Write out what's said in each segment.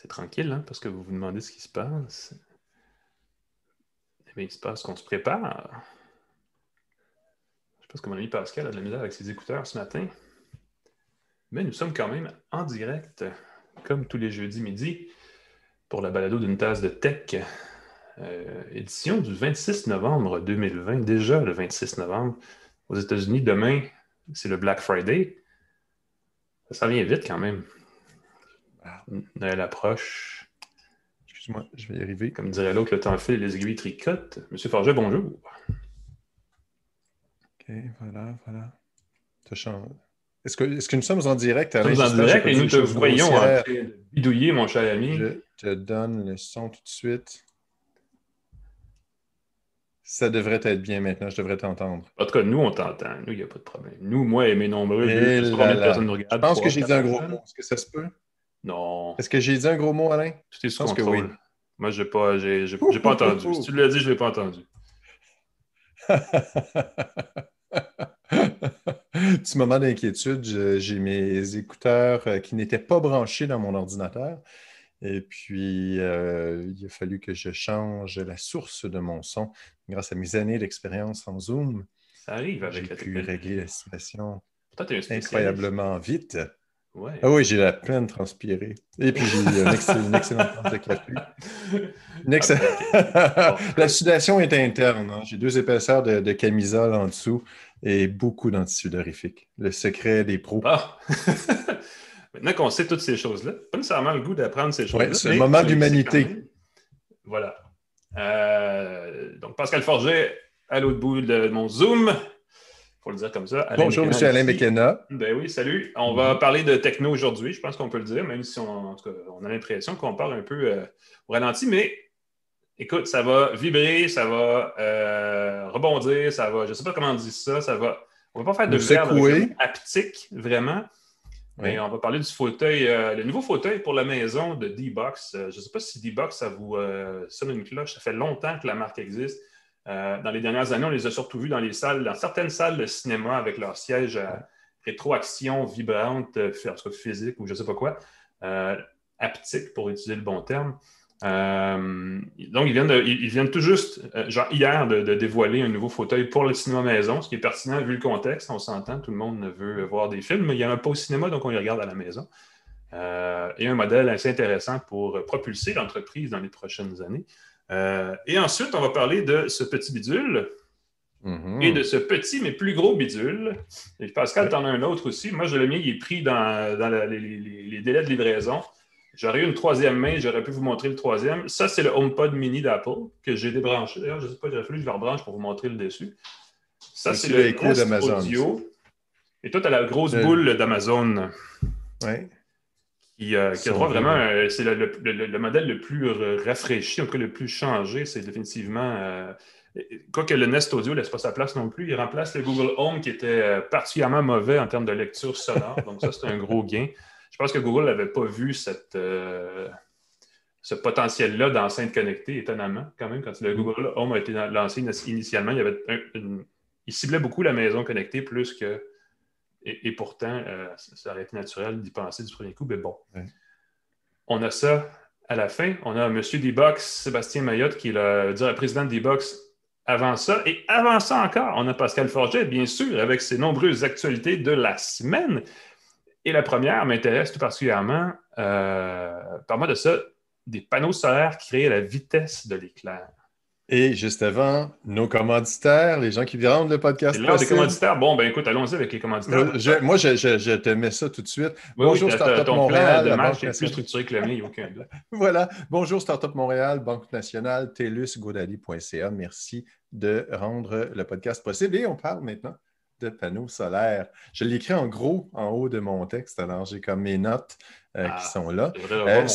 C'est tranquille, hein, parce que vous vous demandez ce qui se passe. Eh bien, il se passe qu'on se prépare. Je pense que mon ami Pascal a de la misère avec ses écouteurs ce matin. Mais nous sommes quand même en direct, comme tous les jeudis midi, pour la balado d'une tasse de tech, euh, édition du 26 novembre 2020, déjà le 26 novembre. Aux États-Unis, demain, c'est le Black Friday. Ça vient vite quand même. Ah. Noël approche. Excuse-moi, je vais y arriver. Comme dirait l'autre, le temps fait les aiguilles tricotent. Monsieur Forget, bonjour. OK, voilà, voilà. Est-ce que, est que, nous sommes en direct? Nous sommes en direct et nous te voyons en train de bidouiller, mon cher ami. Je te donne le son tout de suite. Ça devrait être bien maintenant, je devrais t'entendre. En tout cas, nous, on t'entend. Nous, il n'y a pas de problème. Nous, moi et mes nombreux, eh Je pense que j'ai dit un gros mot. Est-ce que ça se peut? Non. Est-ce que j'ai dit un gros mot, Alain? Tout est sous contrôle. Que oui. Moi, je n'ai pas, j'ai, pas entendu. Si tu l'as dit, je ne l'ai pas entendu. Petit moment d'inquiétude, j'ai mes écouteurs euh, qui n'étaient pas branchés dans mon ordinateur. Et puis, euh, il a fallu que je change la source de mon son grâce à mes années d'expérience en Zoom. Ça arrive avec J'ai pu régler la situation incroyablement vite. Ah oui, j'ai la peine transpirée. Et puis, j'ai une, excellente tasse de café. Ah, la sudation est interne. Hein. J'ai deux épaisseurs de, camisole en dessous et beaucoup d'antisudorifiques. Le secret des pros. Ah! Maintenant qu'on sait toutes ces choses-là, pas nécessairement le goût d'apprendre ces choses-là. c'est le moment d'humanité. Voilà. Euh, donc, Pascal Forget, à l'autre bout de mon Zoom. Il faut le dire comme ça. Bonjour, M. Alain McKenna. Ben oui, salut. On va parler de techno aujourd'hui, je pense qu'on peut le dire, même si on, on a l'impression qu'on parle un peu euh, au ralenti, mais écoute, ça va vibrer, ça va euh, rebondir, ça va, je ne sais pas comment on dit ça, ça va. On ne va pas faire de verbe haptique, vraiment. Mais on va parler du fauteuil, euh, le nouveau fauteuil pour la maison de D-Box. Je ne sais pas si D-Box, ça vous sonne une cloche. Ça fait longtemps que la marque existe. Dans les dernières années, on les a surtout vus dans les salles, dans certaines salles de cinéma avec leurs sièges à rétroaction vibrante, cas physique ou je ne sais pas quoi, haptique pour utiliser le bon terme. Euh, donc, ils viennent, tout juste, euh, genre hier, de, dévoiler un nouveau fauteuil pour le cinéma maison, ce qui est pertinent vu le contexte. On s'entend, tout le monde veut voir des films, mais il n'y en a pas au cinéma, donc on les regarde à la maison. Euh, et un modèle assez intéressant pour propulser l'entreprise dans les prochaines années. Et ensuite, on va parler de ce petit bidule mm-hmm. et de ce petit mais plus gros bidule. Et Pascal, tu en as un autre aussi. Moi, je l'ai mis, il est pris dans, les délais de livraison. J'aurais eu une troisième main, j'aurais pu vous montrer le troisième. Ça, c'est le HomePod mini d'Apple que j'ai débranché. D'ailleurs, je ne sais pas, aurait fallu que je le rebranche pour vous montrer le dessus. Ça, c'est le écho d'Amazon. Et toi, tu as la grosse boule d'Amazon. Oui. Qui, euh, a droit vraiment, euh, c'est le, modèle le plus rafraîchi, en tout cas le plus changé. C'est définitivement. Euh, quoique le Nest Audio ne laisse pas sa place non plus, il remplace le Google Home qui était particulièrement mauvais en termes de lecture sonore. Donc, ça, c'est un gros gain. Je pense que Google n'avait pas vu cette, euh, ce potentiel-là d'enceinte connectée, étonnamment, quand même, quand le mm. Google Home a été lancé initialement, il, y avait il ciblait beaucoup la maison connectée plus que. Et, pourtant, euh, ça aurait été naturel d'y penser du premier coup, mais bon. On a ça à la fin. On a M. D-Box, Sébastien Mayotte, qui est le, président de D-Box avant ça. Et avant ça encore, on a Pascal Forget, bien sûr, avec ses nombreuses actualités de la semaine. Et la première m'intéresse tout particulièrement. Euh, Parle-moi de ça, des panneaux solaires qui créent la vitesse de l'éclair. Et juste avant, nos commanditaires, les gens qui rendent le podcast. L'heure des commanditaires. Bon, ben écoute, allons-y avec les commanditaires. moi, je, te mets ça tout de suite. Bonjour, Startup Montréal. de marche est plus structuré que le mien, il n'y a aucun Voilà. Bonjour, Startup Montréal, Banque nationale, TELUS, Godaddy.ca. Merci de rendre le podcast possible. Et on parle maintenant de panneaux solaires. Je l'écris en gros en haut de mon texte, alors j'ai comme mes notes euh, qui ah, sont là. Euh,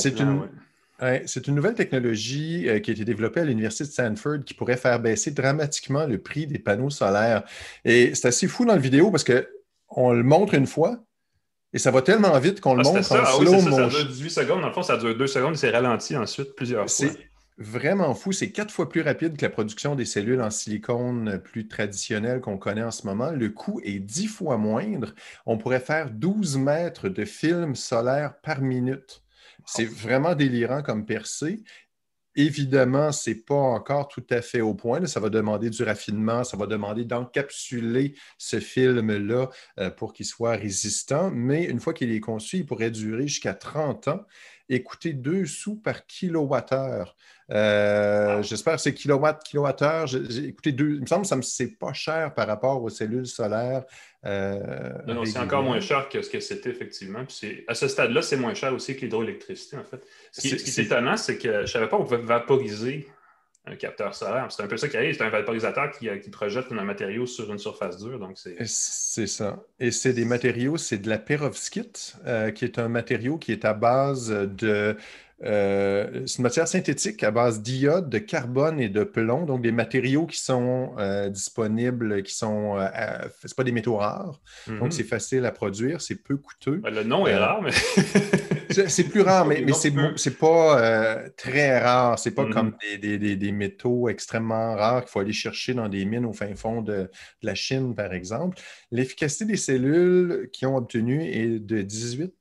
c'est une, nouvelle technologie euh, qui a été développée à l'Université de Stanford qui pourrait faire baisser dramatiquement le prix des panneaux solaires. Et c'est assez fou dans la vidéo parce qu'on le montre une fois, et ça va tellement vite qu'on le ah, montre en ah slow motion. Ça dure 18 secondes. Dans le fond, ça dure 2 secondes et c'est ralenti ensuite plusieurs fois vraiment fou. C'est quatre fois plus rapide que la production des cellules en silicone plus traditionnelles qu'on connaît en ce moment. Le coût est dix fois moindre. On pourrait faire 12 mètres de film solaire par minute. C'est vraiment délirant comme percée. Évidemment, ce n'est pas encore tout à fait au point. Ça va demander du raffinement, ça va demander d'encapsuler ce film-là euh, pour qu'il soit résistant. Mais une fois qu'il est conçu, il pourrait durer jusqu'à 30 ans et coûter 2 sous par kilowattheure. Euh, j'espère que c'est kilowatt, kilowattheure. Écoutez, deux, il me semble que ce n'est pas cher par rapport aux cellules solaires. Euh, non, c'est encore moins cher que ce que c'était effectivement. à ce stade-là, c'est moins cher aussi que l'hydroélectricité, en fait. Ce qui, est, étonnant, c'est que je ne savais pas qu'on pouvait vaporiser un capteur solaire. C'est un peu ça qui arrive. C'est un vaporisateur qui, qui, projette un matériau sur une surface dure. Donc c'est ça. Et c'est des matériaux, c'est de la perovskite, euh, qui est un matériau qui est à base de euh, c'est une matière synthétique à base d'iode, de carbone et de plomb, donc des matériaux qui sont euh, disponibles, qui sont. Euh, c'est pas des métaux rares, donc mhm. c'est facile à produire, c'est peu coûteux. Ben, le nom est rare, mais. c'est plus rare, mais, mais c'est pas très rare. C'est pas comme mhm. des, métaux extrêmement rares qu'il faut aller chercher dans des mines au fin fond de, de la Chine, par exemple. L'efficacité des cellules qu'ils ont obtenues est de 18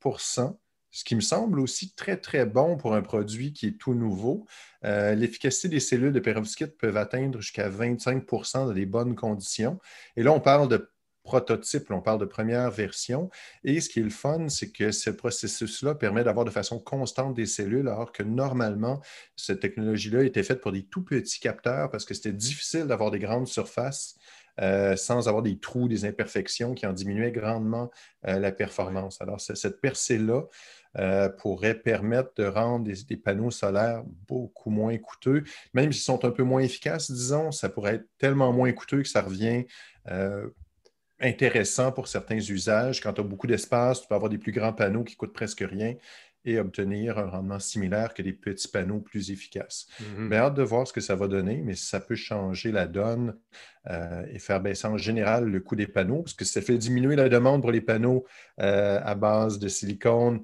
ce qui me semble aussi très, très bon pour un produit qui est tout nouveau. Euh, l'efficacité des cellules de perovskite peuvent atteindre jusqu'à 25% dans des bonnes conditions. Et là, on parle de prototype, on parle de première version. Et ce qui est le fun, c'est que ce processus-là permet d'avoir de façon constante des cellules, alors que normalement, cette technologie-là était faite pour des tout petits capteurs parce que c'était difficile d'avoir des grandes surfaces euh, sans avoir des trous, des imperfections qui en diminuaient grandement euh, la performance. Alors, cette percée-là euh, pourrait permettre de rendre des, panneaux solaires beaucoup moins coûteux. Même s'ils sont un peu moins efficaces, disons, ça pourrait être tellement moins coûteux que ça revient intéressant pour certains usages. Quand tu as beaucoup d'espace, tu peux avoir des plus grands panneaux qui coûtent presque rien et obtenir un rendement similaire que des petits panneaux plus efficaces. Mm hâte de voir ce que ça va donner, mais ça peut changer la donne euh, et faire baisser en général le coût des panneaux, parce que ça fait diminuer la demande pour les panneaux euh, à base de silicone.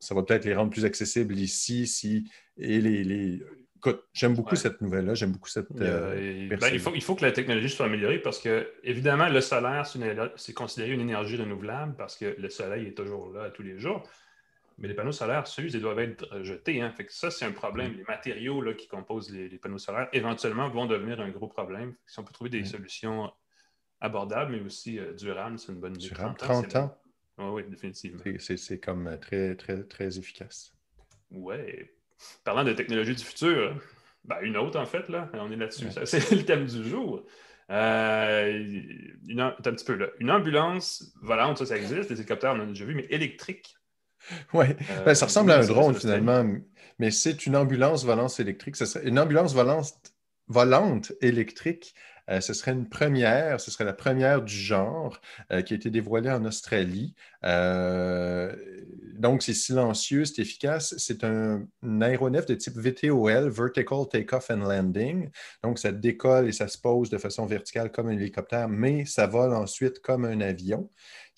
Ça va peut-être les rendre plus accessibles ici, si, et les, Écoute, j'aime beaucoup cette nouvelle-là, j'aime beaucoup cette. Euh, ben, il, faut, il faut que la technologie soit améliorée parce que, évidemment, le solaire, c'est considéré une énergie renouvelable parce que le soleil est toujours là tous les jours. Mais les panneaux solaires s'usent et doivent être jetés. Hein. Fait que ça, c'est un problème. Mm. Les matériaux là, qui composent les, panneaux solaires, éventuellement, vont devenir un gros problème. Si on peut trouver des mm. solutions abordables, mais aussi euh, durables, c'est une bonne idée. Durable, 30 ans. Oui, définitivement. C'est comme euh, très, très, très efficace. Oui. Parlant de technologie du futur, ben, une autre, en fait, là, on est là-dessus. C'est le thème du jour. Euh, une, un petit peu là. Une ambulance volante, ça, ça existe, des hélicoptères, on en a déjà vu, mais électrique. Oui, euh, ben, ça ressemble à un drone finalement, mais c'est une ambulance volante électrique. une ambulance volante, volante électrique. Euh, ce serait la première du genre euh, qui a été dévoilée en Australie. donc, c'est silencieux, c'est efficace. C'est un, aéronef de type VTOL, Vertical Takeoff and Landing. Donc, ça décolle et ça se pose de façon verticale comme un hélicoptère, mais ça vole ensuite comme un avion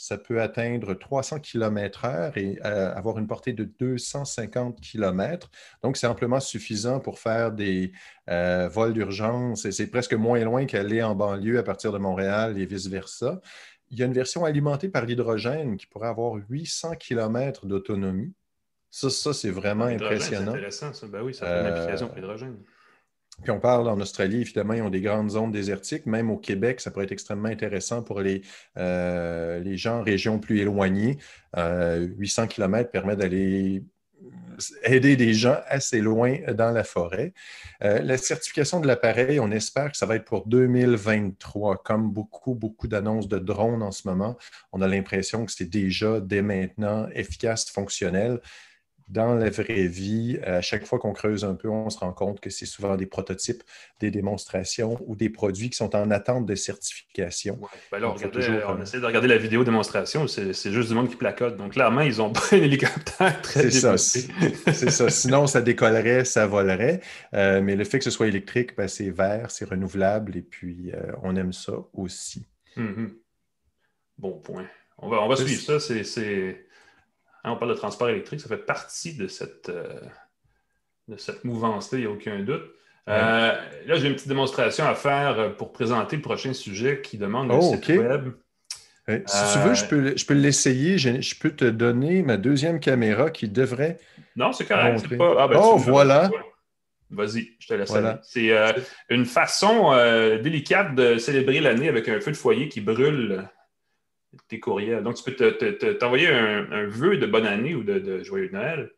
ça peut atteindre 300 km/h et euh, avoir une portée de 250 km. Donc, c'est amplement suffisant pour faire des euh, vols d'urgence et c'est presque moins loin qu'aller en banlieue à partir de Montréal et vice-versa. Il y a une version alimentée par l'hydrogène qui pourrait avoir 800 km d'autonomie. Ça, ça c'est vraiment impressionnant. C'est intéressant, ça. Ben oui, ça fait une application pour l'hydrogène. Puis on parle en Australie, évidemment, ils ont des grandes zones désertiques. Même au Québec, ça pourrait être extrêmement intéressant pour les, euh, gens en régions plus éloignées. 800 euh, km permet d'aller aider des gens assez loin dans la forêt. Euh, la certification de l'appareil, on espère que ça va être pour 2023. Comme beaucoup, beaucoup d'annonces de drones en ce moment, on a l'impression que c'est déjà, dès maintenant, efficace, fonctionnel dans la vraie vie, à chaque fois qu'on creuse un peu, on se rend compte que c'est souvent des prototypes, des démonstrations ou des produits qui sont en attente de certification. Ben on, euh, essaie de regarder la vidéo démonstration, c'est juste du monde qui placote. Donc, clairement, ils ont pas un hélicoptère très C'est ça. c'est ça. Sinon, ça décollerait, ça volerait. Euh, mais le fait que ce soit électrique, ben, c'est vert, c'est renouvelable et puis euh, on aime ça aussi. Mm-hmm. Bon point. On va, on va suivre ça. C'est Hein, on parle de transport électrique, ça fait partie de cette, euh, cette mouvance-là, il n'y a aucun doute. Euh, là, j'ai une petite démonstration à faire pour présenter le prochain sujet qui demande un oh, site web. si tu veux, je peux, je peux l'essayer. Je, peux te donner ma deuxième caméra qui devrait Non, c'est correct. Ah, ben, oh, voilà. Vas-y, je te laisse aller. C'est euh, une façon euh, délicate de célébrer l'année avec un feu de foyer qui brûle tes courriels. Donc, tu peux t'envoyer un, vœu de bonne année ou de, joyeux Noël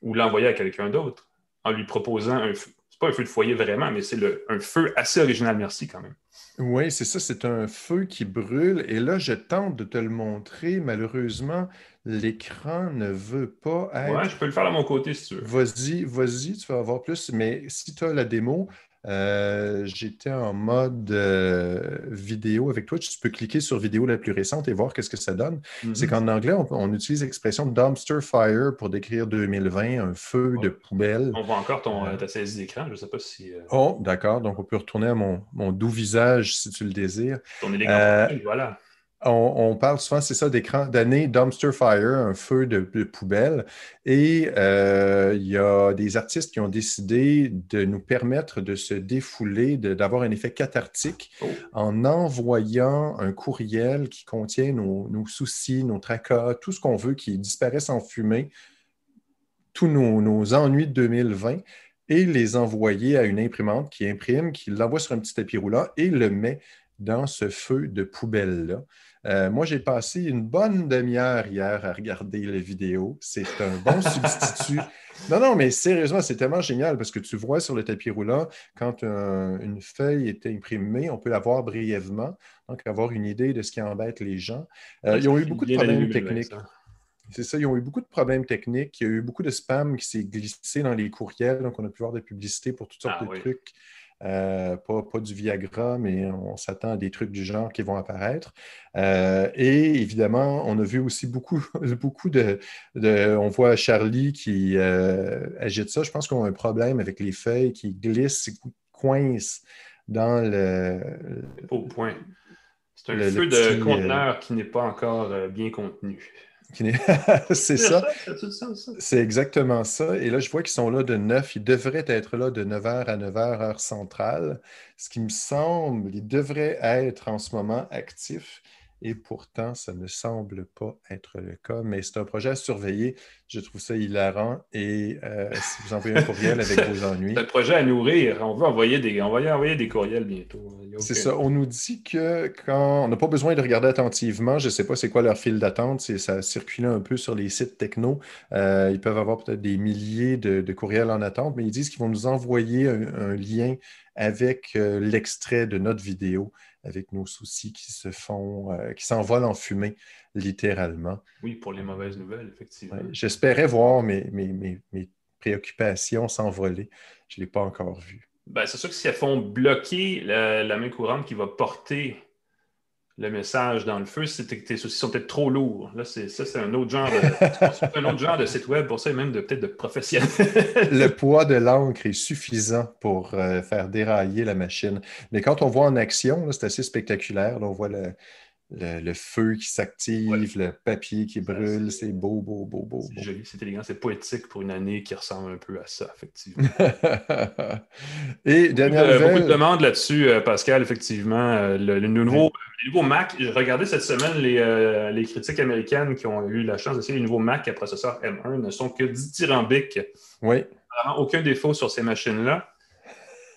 ou l'envoyer à quelqu'un d'autre en lui proposant un feu. C'est pas un feu de foyer vraiment, mais c'est un feu assez original, merci quand même. Oui, c'est ça, c'est un feu qui brûle. Et là, je tente de te le montrer. Malheureusement, l'écran ne veut pas être. Ouais, je peux le faire à mon côté si tu veux. Vas-y, vas-y, tu vas avoir plus. Mais si tu as la démo, euh, j'étais en mode euh, vidéo avec toi. Tu peux cliquer sur vidéo la plus récente et voir qu'est-ce que ça donne. C'est mhm. qu'en anglais, on, utilise l'expression dumpster fire pour décrire 2020, un feu de poubelle. On voit encore ton, euh, ta saisie d'écran. Je ne sais pas si. Oh, d'accord. Donc, on peut retourner à mon, mon, doux visage si tu le désires. Ton élégant. voilà on, parle souvent, c'est ça, d'écran, d'année dumpster fire, un feu de, poubelle. Et euh, il y a des artistes qui ont décidé de nous permettre de se défouler, d'avoir un effet cathartique oh. en envoyant un courriel qui contient nos, soucis, nos tracas, tout ce qu'on veut qui disparaisse en fumée, tous nos, nos ennuis de 2020 et les envoyer à une imprimante qui imprime, qui l'envoie sur un petit tapis roulant et le met dans ce feu de poubelle-là. Euh, moi, j'ai passé une bonne demi-heure hier à regarder les vidéos. C'est un bon substitut. Non, non, mais sérieusement, c'est tellement génial parce que tu vois sur le tapis roulant, quand une feuille est imprimée, on peut la voir brièvement, donc avoir une idée de ce qui embête les gens. Euh, ils ont eu beaucoup de problèmes techniques. C'est ça, ils ont eu beaucoup de problèmes techniques. Il y a eu beaucoup de spam qui s'est glissé dans les courriels, donc on a pu voir des publicités pour toutes sortes ah de trucs. Euh, pas, du Viagra, mais on s'attend à des trucs du genre qui vont apparaître. Euh, et évidemment, on a vu aussi beaucoup, beaucoup de, On voit Charlie qui euh, agite ça. Je pense qu'on a un problème avec les feuilles qui glissent, qui coincent dans le. Au point. C'est un feu de conteneur qui n'est pas encore bien contenu. c'est ça. C'est exactement ça. Et là, je vois qu'ils sont là de 9. Ils devraient être là de 9h à 9h, heure centrale. Ce qui me semble, ils devraient être en ce moment actifs et pourtant, ça ne semble pas être le cas. Mais c'est un projet à surveiller. Je trouve ça hilarant. Et euh, si vous envoyez un courriel avec vos ennuis. C'est un projet à nourrir. On veut envoyer des, on va envoyer des courriels bientôt. C'est ça. On nous dit que quand on n'a pas besoin de regarder attentivement, je ne sais pas c'est quoi leur file d'attente, ça circule un peu sur les sites techno. Euh, ils peuvent avoir peut-être des milliers de, courriels en attente, mais ils disent qu'ils vont nous envoyer un, lien avec euh, l'extrait de notre vidéo avec nos soucis qui se font, euh, qui s'envolent en fumée, littéralement. Oui, pour les mauvaises nouvelles, effectivement. J'espérais voir mes, mes, préoccupations s'envoler. Je ne l'ai pas encore vu. Ben, c'est sûr que si elles font bloquer la main courante qui va porter le message dans le feu, c'est que tes soucis sont peut-être trop lourds. Là, c'est, ça, c'est un autre genre de, un autre genre de site web pour ça, et même de, peut-être de professionnel. le poids de l'encre est suffisant pour euh, faire dérailler la machine. Mais quand on voit en action, c'est assez spectaculaire. on voit le, le, feu qui s'active, le papier qui brûle, c'est beau, beau, beau, beau. C'est joli, c'est élégant, c'est poétique pour une année qui ressemble un peu à ça, effectivement. Et dernière beaucoup, de, beaucoup de demandes là-dessus, euh, Pascal, effectivement. Euh, le, nouveau, les nouveaux Mac, j'ai regardé cette semaine les, euh, les, critiques américaines qui ont eu la chance d'essayer les nouveaux Mac à processeur M1 ne sont que dithyrambiques. Oui. Aucun défaut sur ces machines-là.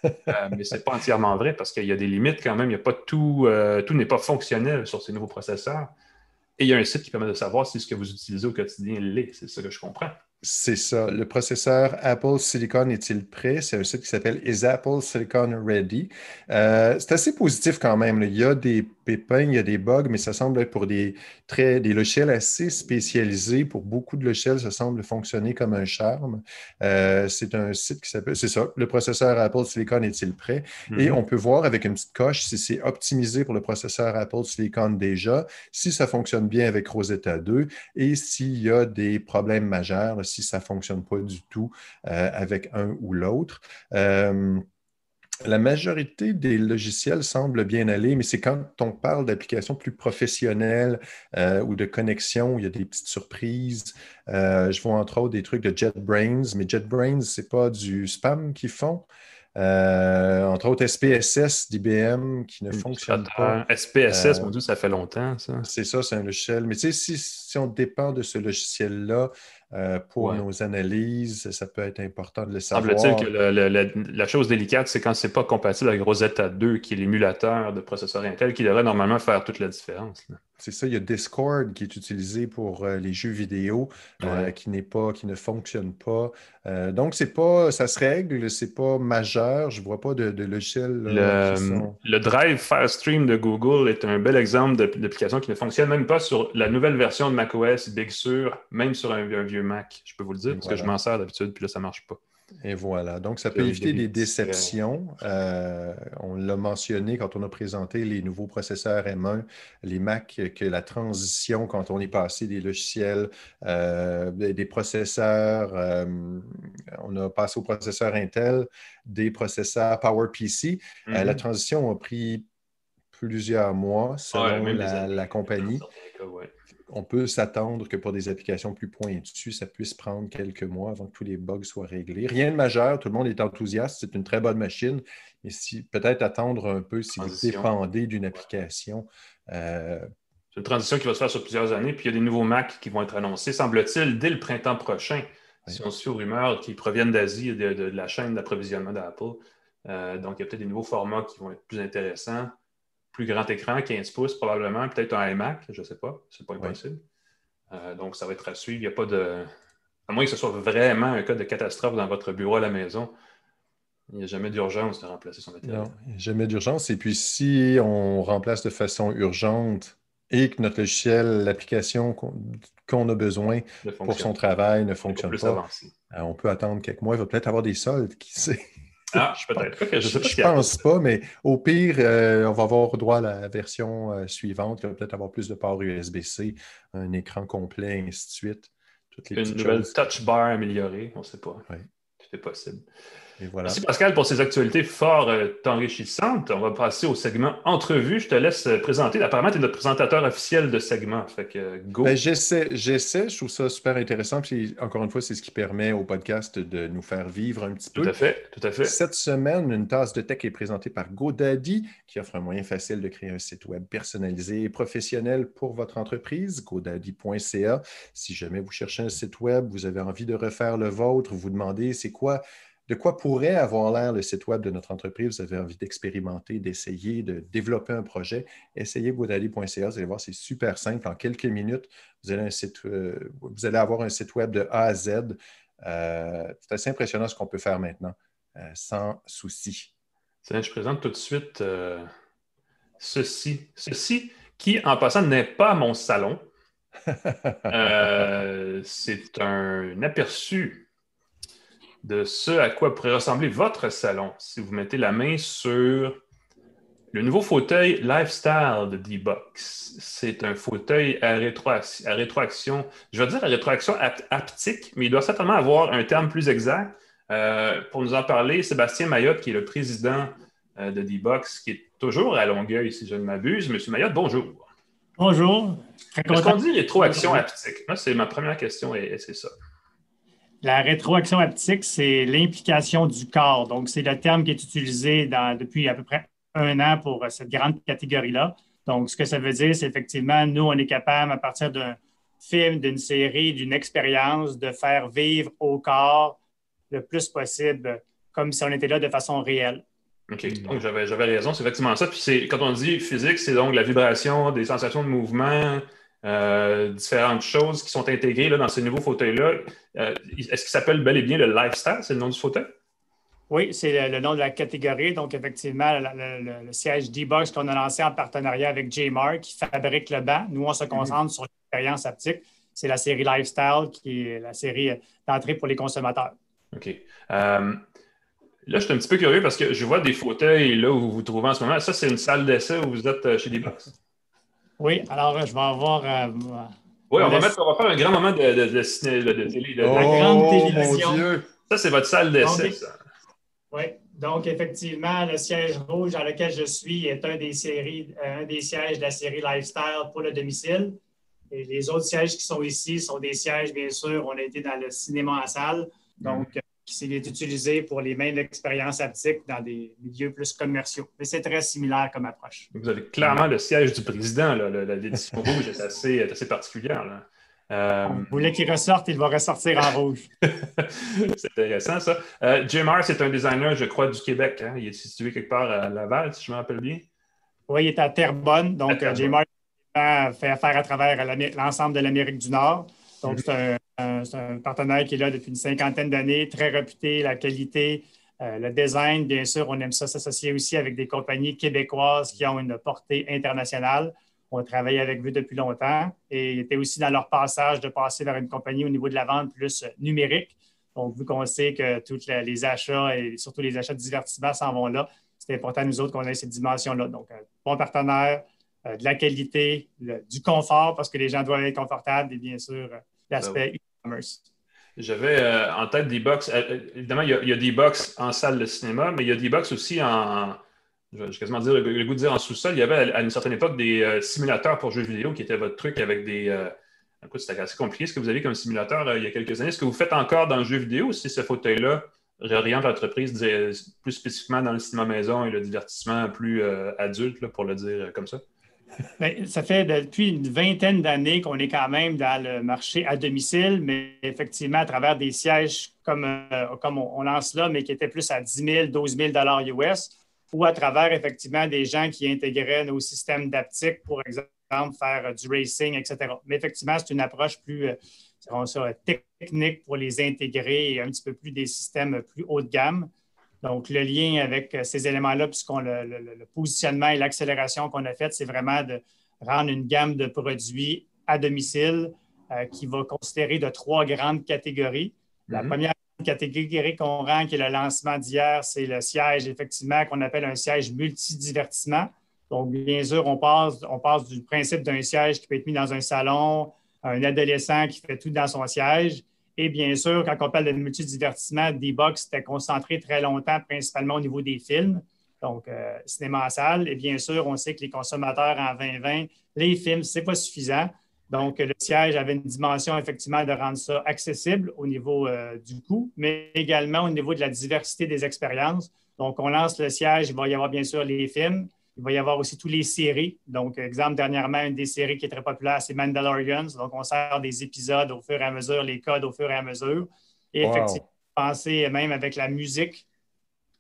Euh, mais ce n'est pas entièrement vrai parce qu'il y a des limites quand même. Il y a pas tout, euh, tout n'est pas fonctionnel sur ces nouveaux processeurs. Et il y a un site qui permet de savoir si ce que vous utilisez au quotidien l'est. C'est ça que je comprends. C'est ça. Le processeur Apple Silicon est-il prêt? C'est un site qui s'appelle Is Apple Silicon Ready? Euh, c'est assez positif quand même. Il y a des pépins, il y a des bugs, mais ça semble être pour des, très, des logiciels assez spécialisés. Pour beaucoup de logiciels, ça semble fonctionner comme un charme. Euh, c'est un site qui s'appelle, c'est ça, le processeur Apple Silicon est-il prêt? Et mhm. on peut voir avec une petite coche si c'est optimisé pour le processeur Apple Silicon déjà, si ça fonctionne bien avec Rosetta 2 et s'il y a des problèmes majeurs, si ça ne fonctionne pas du tout euh, avec un ou l'autre. Euh, la majorité des logiciels semblent bien aller, mais c'est quand on parle d'applications plus professionnelles euh, ou de connexion, il y a des petites surprises. je vois entre autres des trucs de JetBrains, mais JetBrains, ce n'est pas du spam qu'ils font. Entre autres SPSS d'IBM qui ne fonctionne pas. SPSS, mon Dieu, ça fait longtemps, ça. C'est ça, c'est un logiciel. Mais tu sais, si, si on dépend de ce logiciel-là, euh, pour nos analyses, ça peut être important de le savoir. Semble-t-il que la chose délicate, c'est quand ce n'est pas compatible avec Rosetta 2, qui est l'émulateur de processeur Intel, qui devrait normalement faire toute la différence. C'est ça, il y a Discord qui est utilisé pour euh, les jeux vidéo, euh, qui n'est pas, qui ne fonctionne pas. donc, c'est pas, ça se règle, c'est pas majeur. Je ne vois pas de, logiciel. le, Drive Firestream de Google est un bel exemple d'application qui ne fonctionne même pas sur la nouvelle version de macOS Big Sur, même sur un vieux Mac. Je peux vous le dire, parce que je m'en sers d'habitude, puis là, ça ne marche pas. Et voilà. Donc, ça peut éviter des déceptions. Euh, on l'a mentionné quand on a présenté les nouveaux processeurs M1, les Mac, que la transition, quand on est passé des logiciels, euh, des processeurs, euh, on a passé aux processeurs Intel, des processeurs PowerPC, la mm-hmm. transition a pris plusieurs mois selon la, compagnie on peut s'attendre que pour des applications plus pointues, ça puisse prendre quelques mois avant que tous les bugs soient réglés. Rien de majeur, tout le monde est enthousiaste, c'est une très bonne machine, mais si peut-être attendre un peu si vous dépendez d'une application. Euh, c'est une transition qui va se faire sur plusieurs années, puis il y a des nouveaux Mac qui vont être annoncés, semble-t-il, dès le printemps prochain. Si on suit aux rumeurs qui proviennent d'Asie et de, la chaîne d'approvisionnement d'Apple. Euh, donc, il y a peut-être des nouveaux formats qui vont être plus intéressants plus grand écran, 15 pouces probablement, peut-être un iMac, je ne sais pas, c'est pas impossible. Euh, donc, ça va être à suivre. Il n'y a pas de. À moins que ce soit vraiment un cas de catastrophe dans votre bureau à la maison, il n'y a jamais d'urgence de remplacer son matériel. Non, il n'y a jamais d'urgence. Et puis, si on remplace de façon urgente et que notre logiciel, l'application qu'on a besoin pour son travail ne fonctionne pas, euh, on peut attendre quelques mois. Il va peut-être avoir des soldes, qui sait? Ah, je peut-être. Je pense pas, mais au pire, euh, on va avoir droit à la version euh, suivante qui va peut-être avoir plus de ports USB-C, un écran complet, ainsi de suite. Une nouvelle touch bar améliorée, on ne sait pas. Tout est possible. Merci Pascal pour ces actualités fort euh, enrichissantes. On va passer au segment entrevue. Je te laisse euh, présenter. Apparemment, tu es notre présentateur officiel de segment. Fait que, go. Ben, j'essaie, j'essaie. Je trouve ça super intéressant. Puis, encore une fois, c'est ce qui permet au podcast de nous faire vivre un petit peu. Tout à fait. Tout à fait. Cette semaine, une tasse de tech est présentée par GoDaddy, qui offre un moyen facile de créer un site web personnalisé et professionnel pour votre entreprise. GoDaddy.ca. Si jamais vous cherchez un site web, vous avez envie de refaire le vôtre, vous demandez c'est quoi de quoi pourrait avoir l'air le site web de notre entreprise, vous avez envie d'expérimenter, d'essayer, de développer un projet, essayez godaddy.ca, vous allez voir, c'est super simple. En quelques minutes, vous allez, un site, euh, vous allez avoir un site web de A à Z. Euh, c'est assez impressionnant ce qu'on peut faire maintenant, euh, sans souci. Je présente tout de suite ceci. Ceci qui, en passant, n'est pas mon salon. c'est un aperçu de ce à quoi pourrait ressembler votre salon si vous mettez la main sur le nouveau fauteuil Lifestyle de D-Box. C'est un fauteuil à, rétroaction, je vais dire à rétroaction haptique, mais il doit certainement avoir un terme plus exact. Euh, pour nous en parler, Sébastien Mayotte, qui est le président euh, de D-Box, qui est toujours à Longueuil, si je ne m'abuse. Monsieur Mayotte, bonjour. Bonjour. Est-ce qu'on dit rétroaction haptique? Moi, c'est ma première question et c'est ça. La rétroaction haptique, c'est l'implication du corps. Donc, c'est le terme qui est utilisé depuis à peu près un an pour cette grande catégorie-là. Donc, ce que ça veut dire, c'est effectivement, nous, on est capable, à partir d'un film, d'une série, d'une expérience, de faire vivre au corps le plus possible, comme si on était là de façon réelle. OK, donc j'avais raison, c'est effectivement ça. Puis quand on dit physique, c'est donc la vibration, des sensations de mouvement, euh, différentes choses qui sont intégrées dans ce nouveau fauteuil-là. Euh, est-ce qu'il s'appelle bel et bien le Lifestyle? C'est le nom du fauteuil? Oui, c'est le, nom de la catégorie. Donc, effectivement, le, siège D-Box qu'on a lancé en partenariat avec J-Mark qui fabrique le banc. Nous, on se concentre sur l'expérience haptique. C'est la série Lifestyle qui est la série d'entrée pour les consommateurs. OK. Euh, là, je suis un petit peu curieux parce que je vois des fauteuils là où vous vous trouvez en ce moment. Ça, c'est une salle d'essai où vous êtes chez D-Box? Oui, alors je vais avoir. Euh, oui, on va, mettre, on va faire un grand moment de, de, de, de télé. la grande télévision. Mon Dieu. Ça, c'est votre salle d'essai. Oui, donc effectivement, le siège rouge dans lequel je suis est un des, séries, euh, un des sièges de la série Lifestyle pour le domicile. Et les autres sièges qui sont ici sont des sièges, bien sûr, on a été dans le cinéma en salle. Donc, qui est utilisé pour les mêmes expériences haptiques dans des milieux plus commerciaux. Mais c'est très similaire comme approche. Vous avez clairement le siège du président. L'édition rouge est assez, assez particulière. Là. Euh... Vous voulez qu'il ressorte, il va ressortir en rouge. c'est intéressant, ça. Euh, Jim c'est un designer, je crois, du Québec. Hein? Il est situé quelque part à Laval, si je me rappelle bien. Oui, il est à Terrebonne. Donc, Jim fait affaire à travers l'ensemble de l'Amérique du Nord. Donc, c'est un, partenaire qui est là depuis une cinquantaine d'années, très réputé, la qualité, euh, le design, bien sûr, on aime ça s'associer aussi avec des compagnies québécoises qui ont une portée internationale. On travaille avec eux depuis longtemps et il était aussi dans leur passage de passer vers une compagnie au niveau de la vente plus numérique. Donc, vu qu'on sait que tous les achats et surtout les achats de divertissement s'en vont là, c'est important nous autres qu'on ait cette dimension-là. Donc, un bon partenaire, euh, de la qualité, du confort parce que les gens doivent être confortables et bien sûr l'aspect ben e-commerce. J'avais euh, en tête des box. évidemment, il y, a, des box en salle de cinéma, mais il y a des box aussi en, je vais quasiment dire le, goût de dire en sous-sol. Il y avait à une certaine époque des simulateurs pour jeux vidéo qui étaient votre truc avec des. c'était assez compliqué ce que vous avez comme simulateur il y a quelques années. Est-ce que vous faites encore dans le jeu vidéo si ce fauteuil-là réoriente l'entreprise plus spécifiquement dans le cinéma maison et le divertissement plus adulte, pour le dire comme ça? Ben, ça fait depuis une vingtaine d'années qu'on est quand même dans le marché à domicile, mais effectivement, à travers des sièges comme, euh, on, lance là, mais qui étaient plus à 10 000, 12 000 US, ou à travers effectivement des gens qui intégraient nos systèmes d'aptique, pour exemple, faire du racing, etc. Mais effectivement, c'est une approche plus euh, technique pour les intégrer et un petit peu plus des systèmes plus haut de gamme. Donc, le lien avec euh, ces éléments-là, puisqu'on le, positionnement et l'accélération qu'on a fait, c'est vraiment de rendre une gamme de produits à domicile euh, qui va considérer de trois grandes catégories. La mhm. première catégorie qu'on rend, qui est le lancement d'hier, c'est le siège, effectivement, qu'on appelle un siège multidivertissement. Donc, bien sûr, on passe, on passe du principe d'un siège qui peut être mis dans un salon, un adolescent qui fait tout dans son siège, et bien sûr, quand on parle de multidivertissement, D-Box était concentré très longtemps, principalement au niveau des films, donc euh, cinéma en salle. Et bien sûr, on sait que les consommateurs en 2020, les films, ce n'est pas suffisant. Donc, le siège avait une dimension, effectivement, de rendre ça accessible au niveau euh, du coût, mais également au niveau de la diversité des expériences. Donc, on lance le siège, il va y avoir bien sûr les films, il va y avoir aussi toutes les séries. Donc, exemple, dernièrement, une des séries qui est très populaire, c'est Mandalorians. Donc, on sort des épisodes au fur et à mesure, les codes au fur et à mesure. Et effectivement, penser même avec la musique.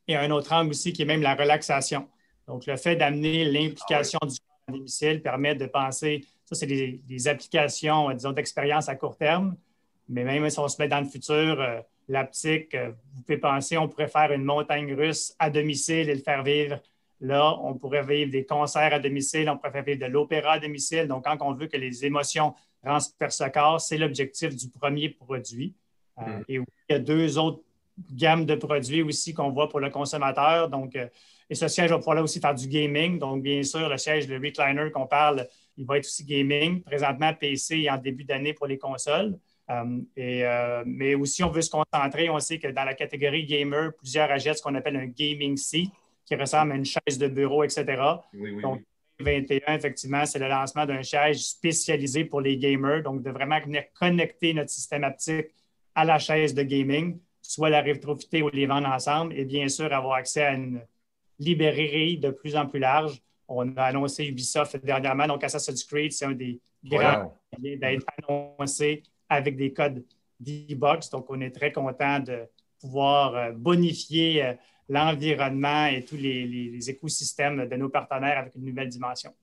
Et un autre angle aussi qui est même la relaxation. Donc, le fait d'amener l'implication du corps à domicile permet de penser, ça, c'est des, applications, disons, d'expérience à court terme. Mais même si on se met dans le futur, euh, l'aptique, euh, vous pouvez penser, on pourrait faire une montagne russe à domicile et le faire vivre Là, on pourrait vivre des concerts à domicile, on pourrait vivre de l'opéra à domicile. Donc, quand on veut que les émotions transpercent ce corps, c'est l'objectif du premier produit. Euh, mm. et il y a deux autres gammes de produits aussi qu'on voit pour le consommateur. Donc, euh, et ce siège va pouvoir là aussi faire du gaming. Donc, bien sûr, le siège, le recliner qu'on parle, il va être aussi gaming. Présentement, PC et en début d'année pour les consoles. Euh, et, mais aussi, on veut se concentrer. On sait que dans la catégorie gamer, plusieurs achètent ce qu'on appelle un gaming seat qui ressemble à une chaise de bureau, etc. donc, 2021, effectivement, c'est le lancement d'un chaise spécialisé pour les gamers, donc de vraiment venir connecter notre système haptique à la chaise de gaming, soit la rétrofiter ou les vendre ensemble, et bien sûr avoir accès à une librairie de plus en plus large. On a annoncé Ubisoft dernièrement, donc Assassin's Creed, c'est un des grands d'être annoncé avec des codes D-Box. Donc, on est très content de pouvoir euh, bonifier euh, l'environnement et tous les, écosystèmes de nos partenaires avec une nouvelle dimension.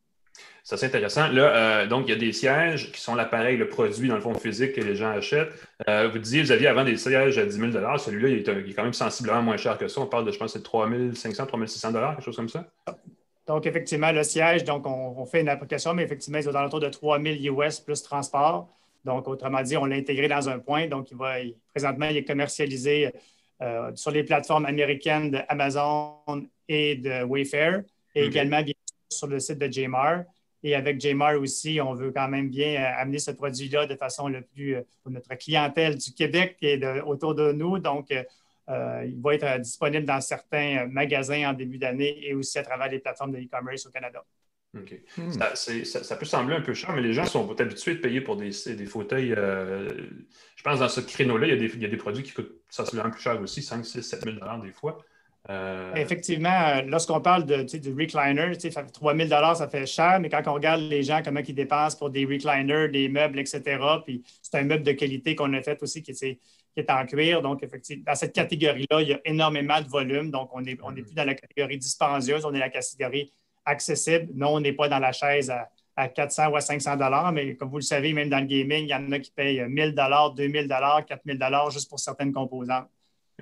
Ça, c'est intéressant. Là, euh, donc, il y a des sièges qui sont l'appareil, le produit, dans le fond physique que les gens achètent. Euh, vous disiez, vous aviez avant des sièges à 10 000 Celui-là, il, est quand même sensiblement moins cher que ça. On parle de, je pense, de 3 500, 3 600 quelque chose comme ça. Donc, effectivement, le siège, donc, on, fait une application, mais effectivement, il est autour de 3 000 US plus transport. Donc, autrement dit, on l'a intégré dans un point. Donc, il va, présentement, il est commercialisé euh, sur les plateformes américaines d'Amazon et de Wayfair, et également bien sur le site de Jmar. Et avec Jmar aussi, on veut quand même bien euh, amener ce produit-là de façon le plus euh, pour notre clientèle du Québec et autour de nous. Donc, il va être disponible dans certains magasins en début d'année et aussi à travers les plateformes de e-commerce au Canada. OK. Hmm. Ça, peut sembler un peu cher, mais les gens sont habitués de payer pour des, des fauteuils. Euh, je pense que dans ce créneau-là, il, il, y a des produits qui coûtent sensiblement plus cher aussi, 5, 6, 7 000 des fois. Euh, Effectivement, euh, lorsqu'on parle de, du recliner, 3 000 ça fait cher, mais quand on regarde les gens, comment ils dépensent pour des recliners, des meubles, etc., puis c'est un meuble de qualité qu'on a fait aussi qui, est, qui est en cuir. Donc, effectivement, dans cette catégorie-là, il y a énormément de volume. Donc, on n'est on est plus dans la catégorie dispendieuse, on est dans la catégorie accessible. Non, on n'est pas dans la chaise à, 400 ou à 500 mais comme vous le savez, même dans le gaming, il y en a qui payent 1000 2000 4000 juste pour certaines composantes.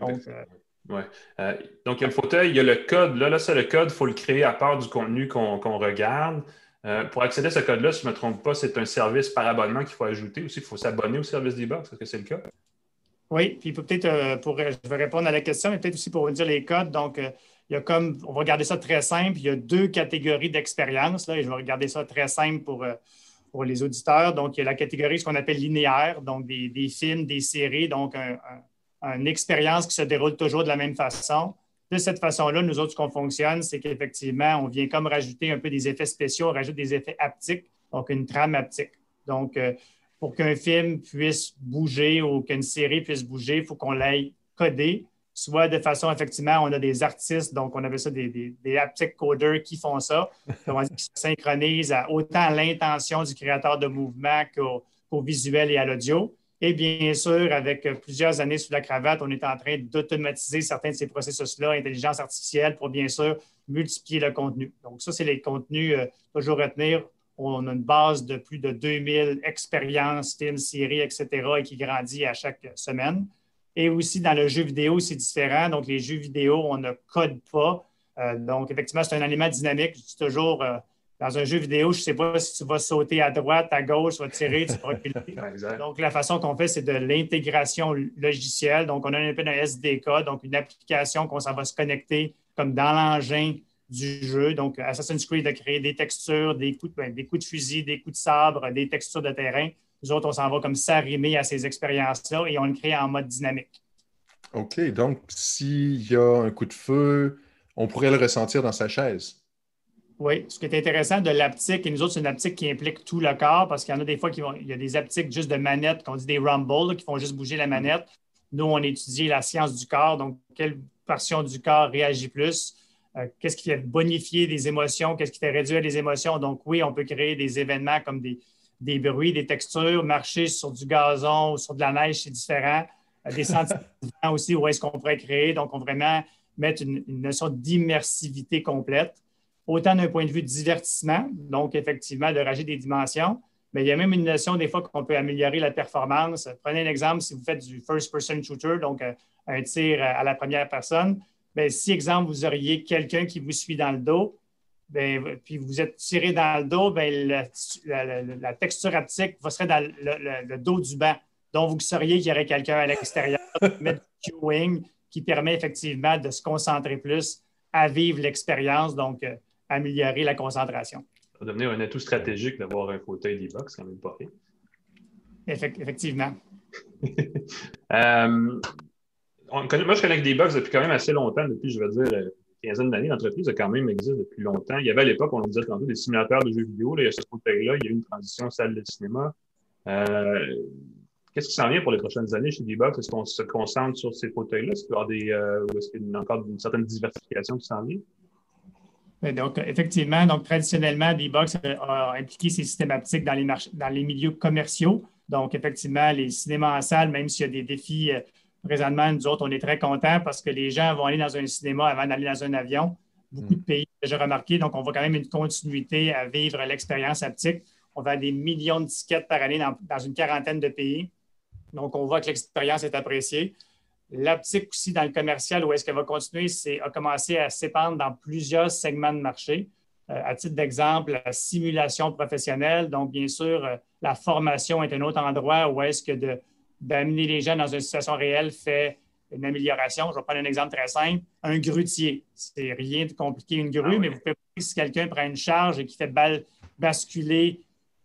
Donc, euh, ouais. Euh, donc, il y a le fauteuil, il y a le code. Là, là c'est le code, il faut le créer à part du contenu qu'on regarde. Euh, pour accéder à ce code-là, si je ne me trompe pas, c'est un service par abonnement qu'il faut ajouter aussi. Il faut s'abonner au service des box. Est-ce que c'est le cas? Oui, puis peut-être, pour, je vais répondre à la question, mais peut-être aussi pour vous dire les codes. Donc, il y a comme, on va regarder ça très simple, il y a deux catégories d'expérience, je vais regarder ça très simple pour, euh, pour les auditeurs. Donc, il y a la catégorie, ce qu'on appelle linéaire, donc des, films, des séries, donc une expérience qui se déroule toujours de la même façon. De cette façon-là, nous autres, ce qu'on fonctionne, c'est qu'effectivement, on vient comme rajouter un peu des effets spéciaux, on rajoute des effets haptiques, donc une trame haptique. Donc, euh, pour qu'un film puisse bouger ou qu'une série puisse bouger, il faut qu'on l'aille codé soit de façon, effectivement, on a des artistes, donc on avait ça des, des, haptic coders qui font ça, qui se synchronisent à autant l'intention du créateur de mouvement qu'au visuel et à l'audio. Et bien sûr, avec plusieurs années sous la cravate, on est en train d'automatiser certains de ces processus-là, intelligence artificielle, pour bien sûr multiplier le contenu. Donc, ça, c'est les contenus, euh, toujours retenir. On a une base de plus de 2000 expériences, films, séries, etc., et qui grandit à chaque semaine. Et aussi, dans le jeu vidéo, c'est différent. Donc, les jeux vidéo, on ne code pas. Euh, donc, effectivement, c'est un élément dynamique. Je dis toujours, euh, dans un jeu vidéo, je ne sais pas si tu vas sauter à droite, à gauche, tu vas tirer, tu vas reculer. donc, la façon qu'on fait, c'est de l'intégration logicielle. Donc, on a un peu d'un SDK, donc une application qu'on s'en va se connecter comme dans l'engin du jeu. Donc, Assassin's Creed a créé des textures, des coups, ben, des coups de fusil, des coups de sabre, des textures de terrain. Nous autres, on s'en va comme s'arrimer à ces expériences-là et on le crée en mode dynamique. OK. Donc, s'il y a un coup de feu, on pourrait le ressentir dans sa chaise. Oui, ce qui est intéressant de l'aptique, et nous autres, c'est une aptique qui implique tout le corps parce qu'il y en a des fois qui vont, il y a des aptiques juste de manette, qu'on dit des rumbles, qui font juste bouger la manette. Nous, on étudie la science du corps, donc quelle portion du corps réagit plus, euh, qu'est-ce qui fait bonifier des émotions, qu'est-ce qui fait réduire les émotions. Donc, oui, on peut créer des événements comme des, des bruits, des textures, marcher sur du gazon ou sur de la neige, c'est différent. Euh, des sentiments aussi, où est-ce qu'on pourrait créer. Donc, on vraiment mettre une, notion d'immersivité complète, autant d'un point de vue divertissement, donc effectivement de rajouter des dimensions, mais il y a même une notion des fois qu'on peut améliorer la performance. Prenez un exemple, si vous faites du first-person shooter, donc euh, un tir à la première personne, bien, si, exemple, vous auriez quelqu'un qui vous suit dans le dos, ben, puis vous êtes tiré dans le dos, ben, la, texture haptique va serait dans le, dos du banc. Donc, vous sauriez qu'il y aurait quelqu'un à l'extérieur, mettre du queuing qui permet effectivement de se concentrer plus, à vivre l'expérience, donc euh, améliorer la concentration. Ça va devenir un atout stratégique d'avoir un fauteuil D-Box, quand même pas rien. effectivement. Euh, moi, je connais D-Box depuis quand même assez longtemps, depuis, je veux dire, euh, quinzaine d'années, l'entreprise a quand même existé depuis longtemps. Il y avait à l'époque, on le disait tantôt, des simulateurs de jeux vidéo. Là, il y a ce fauteuil-là, il y a eu une transition salle de cinéma. Euh, qu'est-ce qui s'en vient pour les prochaines années chez D-Box? Est-ce qu'on se concentre sur ces fauteuils-là? Est-ce qu'il y euh, ou est-ce qu'il y a encore une certaine diversification qui s'en vient? donc, effectivement, donc traditionnellement, D-Box a impliqué ses systèmes optiques dans les, dans les milieux commerciaux. Donc, effectivement, les cinémas en salle, même s'il y a des défis euh, Présentement, nous autres, on est très contents parce que les gens vont aller dans un cinéma avant d'aller dans un avion. Beaucoup de mm. pays, j'ai remarqué, donc on voit quand même une continuité à vivre l'expérience haptique. On vend des millions de tickets par année dans, une quarantaine de pays. Donc, on voit que l'expérience est appréciée. L'aptique aussi dans le commercial, où est-ce qu'elle va continuer, c'est a commencé à s'épandre dans plusieurs segments de marché. Euh, à titre d'exemple, la simulation professionnelle. Donc, bien sûr, euh, la formation est un autre endroit où est-ce que de, d'amener les gens dans une situation réelle fait une amélioration. Je vais prendre un exemple très simple. Un grutier. C'est rien de compliqué, une grue, ah mais vous pouvez, si quelqu'un prend une charge et qui fait basculer,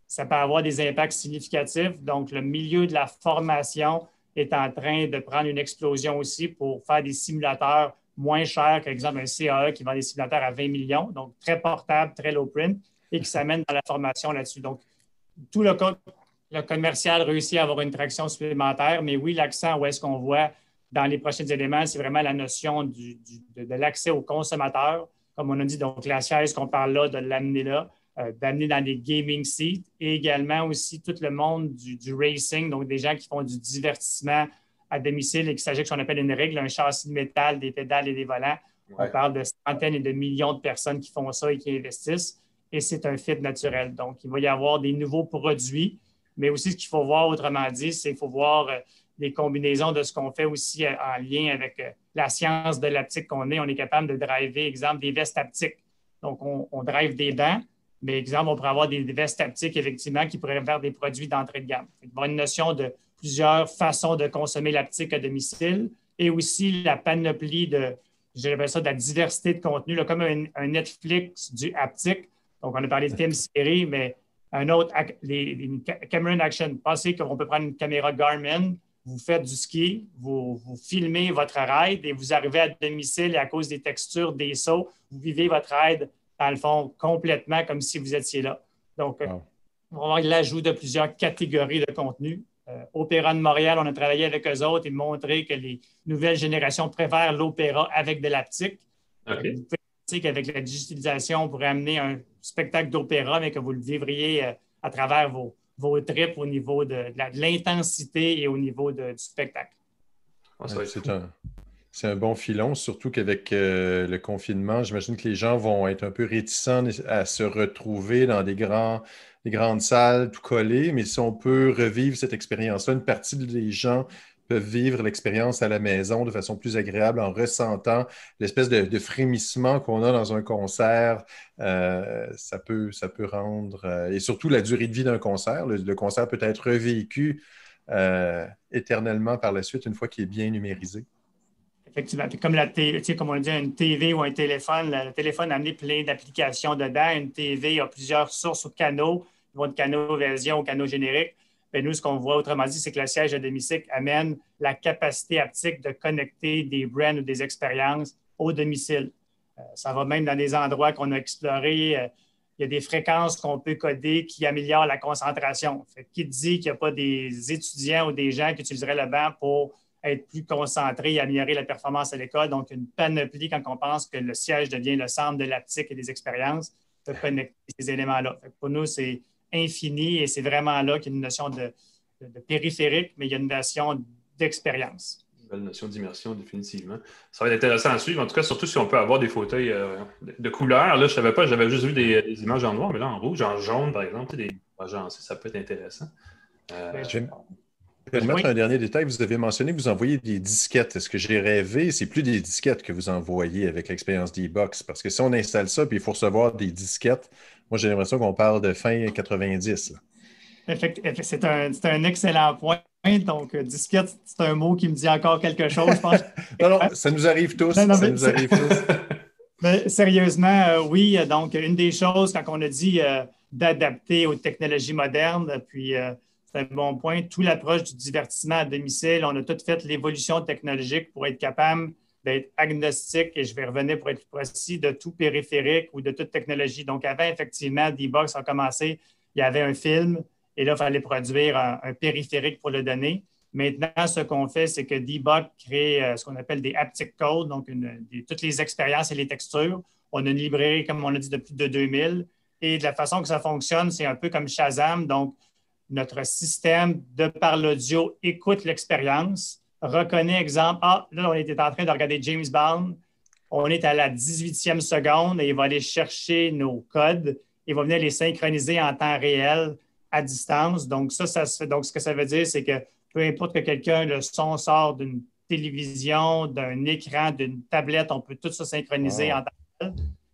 ça peut avoir des impacts significatifs. Donc, le milieu de la formation est en train de prendre une explosion aussi pour faire des simulateurs moins chers qu'exemple un CAE qui vend des simulateurs à 20 millions, donc très portable, très low print. et qui s'amènent dans la formation là-dessus. Donc, tout le, le commercial réussit à avoir une traction supplémentaire, mais oui, l'accent où est-ce qu'on voit dans les prochains éléments, c'est vraiment la notion de, l'accès aux consommateurs. Comme on a dit, donc la chaise qu'on parle là, de l'amener là, euh, d'amener dans des gaming seats et également aussi tout le monde du, racing, donc des gens qui font du divertissement à domicile et qui s'agit de ce qu'on appelle une règle, un châssis de métal, des pédales et des volants. On parle de centaines et de millions de personnes qui font ça et qui investissent et c'est un fit naturel. Donc, il va y avoir des nouveaux produits, mais aussi ce qu'il faut voir, autrement dit, c'est qu'il faut voir euh, des combinaisons de ce qu'on fait aussi euh, en lien avec euh, la science de l'aptique qu'on est. On est capable de driver, exemple, des vestes haptiques. Donc, on, drive des dents, mais exemple, on pourrait avoir des, vestes haptiques, effectivement, qui pourraient faire des produits d'entrée de gamme. Il y a une notion de plusieurs façons de consommer l'aptique à domicile et aussi la panoplie de, je ça, de la diversité de contenu, comme un, Netflix du haptique. Donc, on a parlé de films, séries, mais un autre, les, Cameron Action. Pensez qu'on peut prendre une caméra Garmin, vous faites du ski, vous, filmez votre ride et vous arrivez à domicile et à cause des textures, des sauts, vous vivez votre ride, dans le fond, complètement comme si vous étiez là. Donc, euh, on va avoir l'ajout de plusieurs catégories de contenu. Euh, Opéra de Montréal, on a travaillé avec eux autres et montré que les nouvelles générations préfèrent l'opéra avec de l'aptique. Euh, vous pouvez qu'avec la digitalisation, on pourrait amener un spectacle d'opéra, mais que vous le vivriez à travers vos, vos trips au niveau de, l'intensité et au niveau du spectacle. Ah, c'est un, bon filon, surtout qu'avec euh, le confinement, j'imagine que les gens vont être un peu réticents à se retrouver dans des, grands, des grandes salles tout collées, mais si on peut revivre cette expérience-là, une partie des gens peuvent vivre l'expérience à la maison de façon plus agréable en ressentant l'espèce de, frémissement qu'on a dans un concert. Euh, ça, peut, ça peut rendre, euh, et surtout la durée de vie d'un concert. Le, concert peut être revécu euh, éternellement par la suite une fois qu'il est bien numérisé. Effectivement. comme, la comme on dit, une TV ou un téléphone, le téléphone a amené plein d'applications dedans. Une TV a plusieurs sources ou canaux, vont de canaux version au canaux génériques nous, ce qu'on voit, autrement dit, c'est que le siège à domicile amène la capacité haptique de connecter des brands ou des expériences au domicile. Euh, ça va même dans des endroits qu'on a explorés. Euh, il y a des fréquences qu'on peut coder qui améliorent la concentration. qui dit qu'il n'y a pas des étudiants ou des gens qui utiliseraient le banc pour être plus concentrés et améliorer la performance à l'école? Donc, une panoplie quand on pense que le siège devient le centre de l'aptique et des expériences, de connecter ces éléments-là. Pour nous, c'est infini et c'est vraiment là qu'il y a une notion de, périphérique, mais il y a une notion d'expérience. Une belle notion d'immersion, définitivement. Ça va être intéressant à suivre, en tout cas, surtout si on peut avoir des fauteuils euh, de, couleur. Là, je ne savais pas, j'avais juste vu des, images en noir, mais là, en rouge, en jaune, par exemple, des, ça peut être intéressant. Euh, je vais mettre un dernier détail. Vous avez mentionné que vous envoyez des disquettes. Est-ce que j'ai rêvé? C'est plus des disquettes que vous envoyez avec l'expérience d'e-box. Parce que si on installe ça, puis il faut recevoir des disquettes, moi, j'ai l'impression qu'on parle de fin 90. C'est un, excellent point. Donc, euh, disquette, c'est un mot qui me dit encore quelque chose, je pense. non, non, ça nous arrive tous. ça nous arrive tous. mais, sérieusement, euh, oui. Donc, une des choses, quand on a dit euh, d'adapter aux technologies modernes, puis c'est un bon point, toute l'approche du divertissement à domicile, on a tout fait l'évolution technologique pour être capable d'être agnostique, et je vais revenir pour être précis, de tout périphérique ou de toute technologie. Donc, avant, effectivement, D-Box a commencé, il y avait un film, et là, il fallait produire un, périphérique pour le donner. Maintenant, ce qu'on fait, c'est que D-Box crée euh, ce qu'on appelle des haptic codes, donc toutes les expériences et les textures. On a une librairie, comme on l'a dit, de plus de 2000. Et de la façon que ça fonctionne, c'est un peu comme Shazam. Donc, notre système, de par l'audio, écoute l'expérience reconnaît, exemple, ah, là, on était en train de regarder James Bond, on est à la 18e seconde et il va aller chercher nos codes, il va venir les synchroniser en temps réel à distance. Donc, ça, ça se fait. Donc, ce que ça veut dire, c'est que peu importe que quelqu'un, le son sort d'une télévision, d'un écran, d'une tablette, on peut tout ça synchroniser en temps réel.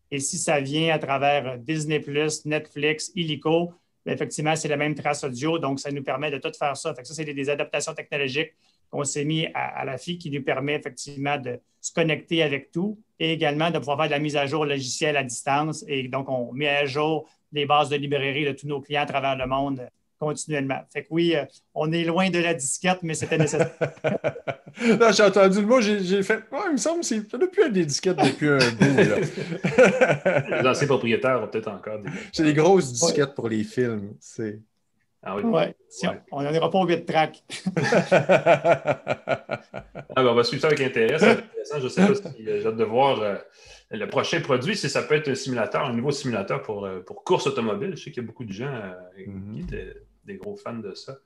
Et si ça vient à travers Disney, Netflix, Illico, ben, effectivement, c'est la même trace audio. Donc, ça nous permet de tout faire ça. Fait ça, c'est des adaptations technologiques qu'on s'est mis à, la fille qui nous permet effectivement de se connecter avec tout et également de pouvoir faire de la mise à jour logicielle à distance. Et donc, on met à jour les bases de librairie de tous nos clients à travers le monde continuellement. Fait que oui, euh, on est loin de la disquette, mais c'était nécessaire. non, j'ai entendu le mot, j'ai fait. il me semble que ça n'a plus être des disquettes depuis un bout. les anciens propriétaires ont peut-être encore des. C'est des grosses disquettes pour les films. C'est. Ah oui. Ouais. On n'en ira pas au 8 track. ah, ben, on va suivre ça avec intérêt. C'est intéressant. Je ne sais pas si euh, j'ai hâte de voir euh, le prochain produit, si ça peut être un simulateur, un nouveau simulateur pour, pour course automobile. Je sais qu'il y a beaucoup de gens qui mm-hmm. étaient des gros fans de ça.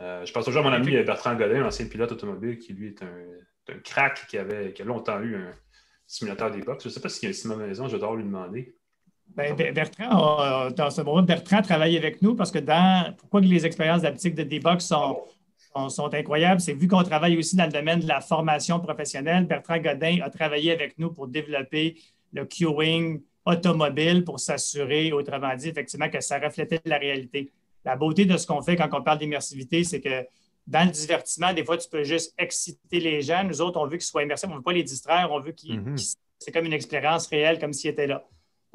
Euh, je pense toujours à mon ami Bertrand Godin, ancien pilote automobile, qui lui est un, un crack qui, avait, qui a longtemps eu un simulateur des box. Je ne sais pas s'il y a un sim maison, je dois lui demander. Ben, Bertrand, dans ce moment, Bertrand travaille avec nous parce que dans pourquoi les expériences d'aptique de D-Box sont, sont, incroyables, c'est vu qu'on travaille aussi dans le domaine de la formation professionnelle, Bertrand Godin a travaillé avec nous pour développer le queuing automobile pour s'assurer, autrement dit, effectivement, que ça reflétait la réalité la beauté de ce qu'on fait quand on parle d'immersivité, c'est que dans le divertissement, des fois, tu peux juste exciter les gens. Nous autres, on veut qu'ils soient immersifs, on ne veut pas les distraire, on veut qu'ils. Mhm. c'est comme une expérience réelle, comme s'ils étaient là.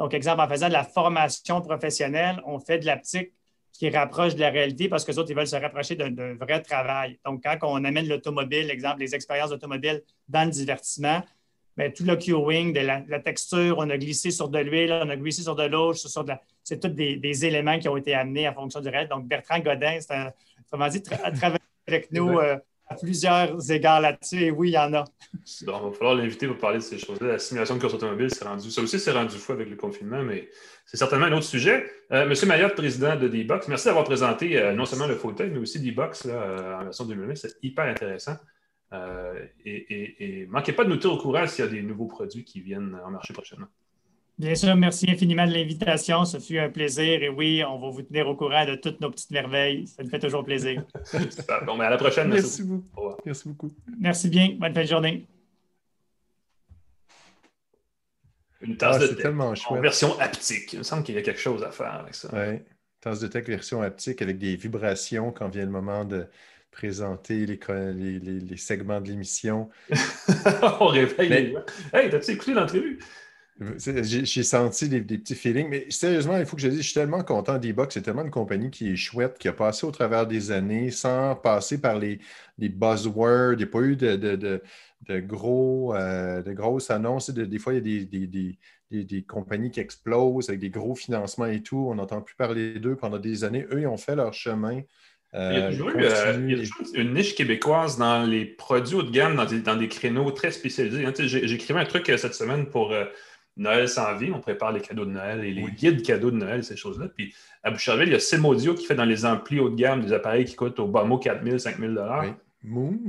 Donc, exemple, en faisant de la formation professionnelle, on fait de l'aptique qui rapproche de la réalité parce que les autres, ils veulent se rapprocher d'un vrai travail. Donc, quand on amène l'automobile, exemple, les expériences automobiles dans le divertissement, ben, tout le queuing, de la, texture, on a glissé sur de l'huile, on a glissé sur de l'eau, sur de c'est tous des, éléments qui ont été amenés en fonction du réel. Donc, Bertrand Godin, c'est un, comment dire, travailler avec nous euh, plusieurs égards là-dessus. Et oui, il y en a. il va falloir l'inviter pour parler de ces choses-là. La simulation de course automobile, c'est rendu, ça aussi, c'est rendu fou avec le confinement, mais c'est certainement un autre sujet. Euh, Monsieur Mayotte, président de D-Box, merci d'avoir présenté euh, non seulement le fauteuil, mais aussi D-Box en version 2020. C'est hyper intéressant. Euh, et, ne manquez pas de nous tenir au courant s'il y a des nouveaux produits qui viennent en marché prochainement. Bien sûr, merci infiniment de l'invitation. Ce fut un plaisir. Et oui, on va vous tenir au courant de toutes nos petites merveilles. Ça nous fait toujours plaisir. bon, mais à la prochaine. Merci, beaucoup. Merci beaucoup. Merci bien. Bonne fin de journée. Une tasse ah, de tech en version haptique. Il me semble qu'il y a quelque chose à faire avec ça. Oui, tasse de tech version haptique avec des vibrations quand vient le moment de, présenter les, les, segments de l'émission. On réveille Hey, t'as-tu écouté l'entrevue? J'ai senti des, petits feelings, mais sérieusement, il faut que je dise, je suis tellement content d'e-box. C'est tellement une compagnie qui est chouette, qui a passé au travers des années sans passer par les, buzzwords. Il n'y a pas eu de, gros, euh, de grosses annonces. des fois, il y a des, compagnies qui explosent avec des gros financements et tout. On n'entend plus parler d'eux pendant des années. Eux, ils ont fait leur chemin il, y a toujours eu, euh, une niche québécoise dans les produits haut de gamme, dans des, créneaux très spécialisés. Hein, écrit un truc euh, cette semaine pour euh, Noël sans vie. On prépare les cadeaux de Noël et les guides cadeaux de Noël, ces choses-là. Puis à Boucherville, il y a Simodio qui fait dans les amplis haut de gamme des appareils qui coûtent au bas mot 4 000, 5 000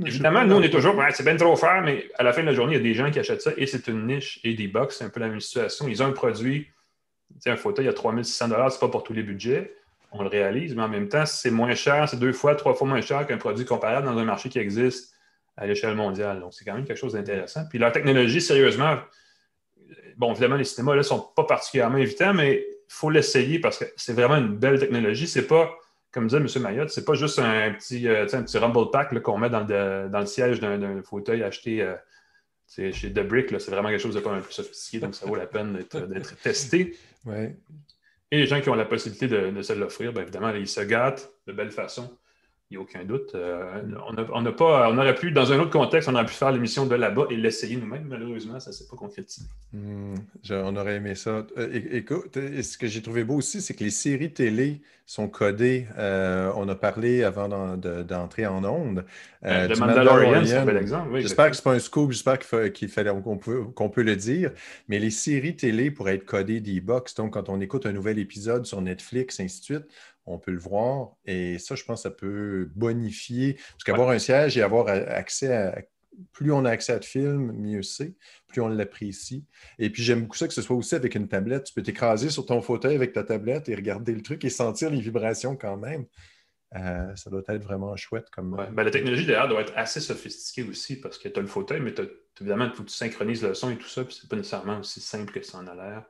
Évidemment, nous, on est toujours, c'est bien trop cher, mais à la fin de la journée, il y a des gens qui achètent ça et c'est une niche et des box, c'est un peu la même situation. Ils ont un produit, un fauteuil, il y a 3600 c'est pas pour tous les budgets on le réalise, mais en même temps, c'est moins cher, c'est deux fois, trois fois moins cher qu'un produit comparable dans un marché qui existe à l'échelle mondiale. Donc, c'est quand même quelque chose d'intéressant. Puis leur technologie, sérieusement, bon, évidemment, les cinémas ne sont pas particulièrement évitants, mais il faut l'essayer parce que c'est vraiment une belle technologie. C'est pas, comme disait M. Mayotte, c'est pas juste un petit, euh, un petit rumble pack qu'on met dans le, siège d'un fauteuil acheté euh, chez The Brick. C'est vraiment quelque chose de pas un peu sophistiqué, donc ça vaut la peine d'être testé. Ouais. Et les gens qui ont la possibilité de, se l'offrir, bien évidemment, ils se gâtent de belle façon. Il n'y a aucun doute. Euh, on, n'a pas, on aurait pu, dans un autre contexte, on aurait pu faire l'émission de là-bas et l'essayer nous-mêmes. Malheureusement, ça ne s'est pas concrétisé. Hmm, on aurait aimé ça. Euh, écoute, ce que j'ai trouvé beau aussi, c'est que les séries télé sont codées. Euh, on a parlé avant d'entrer en onde. le Mandalorian, c'est un bel exemple. j'espère que ce n'est pas un scoop, j'espère qu'il fallait qu'on peut, qu'on peut le dire. Mais les séries télé pourraient être codées d'e-box. Donc, quand on écoute un nouvel épisode sur Netflix, ainsi de suite, on peut le voir. Et ça, je pense que ça peut bonifier. Parce qu'avoir un siège et avoir accès à. Plus on a accès à de films, mieux c'est. Plus on l'apprécie. Et puis, j'aime beaucoup ça que ce soit aussi avec une tablette. Tu peux t'écraser sur ton fauteuil avec ta tablette et regarder le truc et sentir les vibrations quand même. Euh, ça doit être vraiment chouette. Comme... Ben, la technologie derrière doit être assez sophistiquée aussi parce que tu as le fauteuil, mais évidemment, il faut que tu synchronises le son et tout ça, puis c'est pas nécessairement aussi simple que ça en a l'air.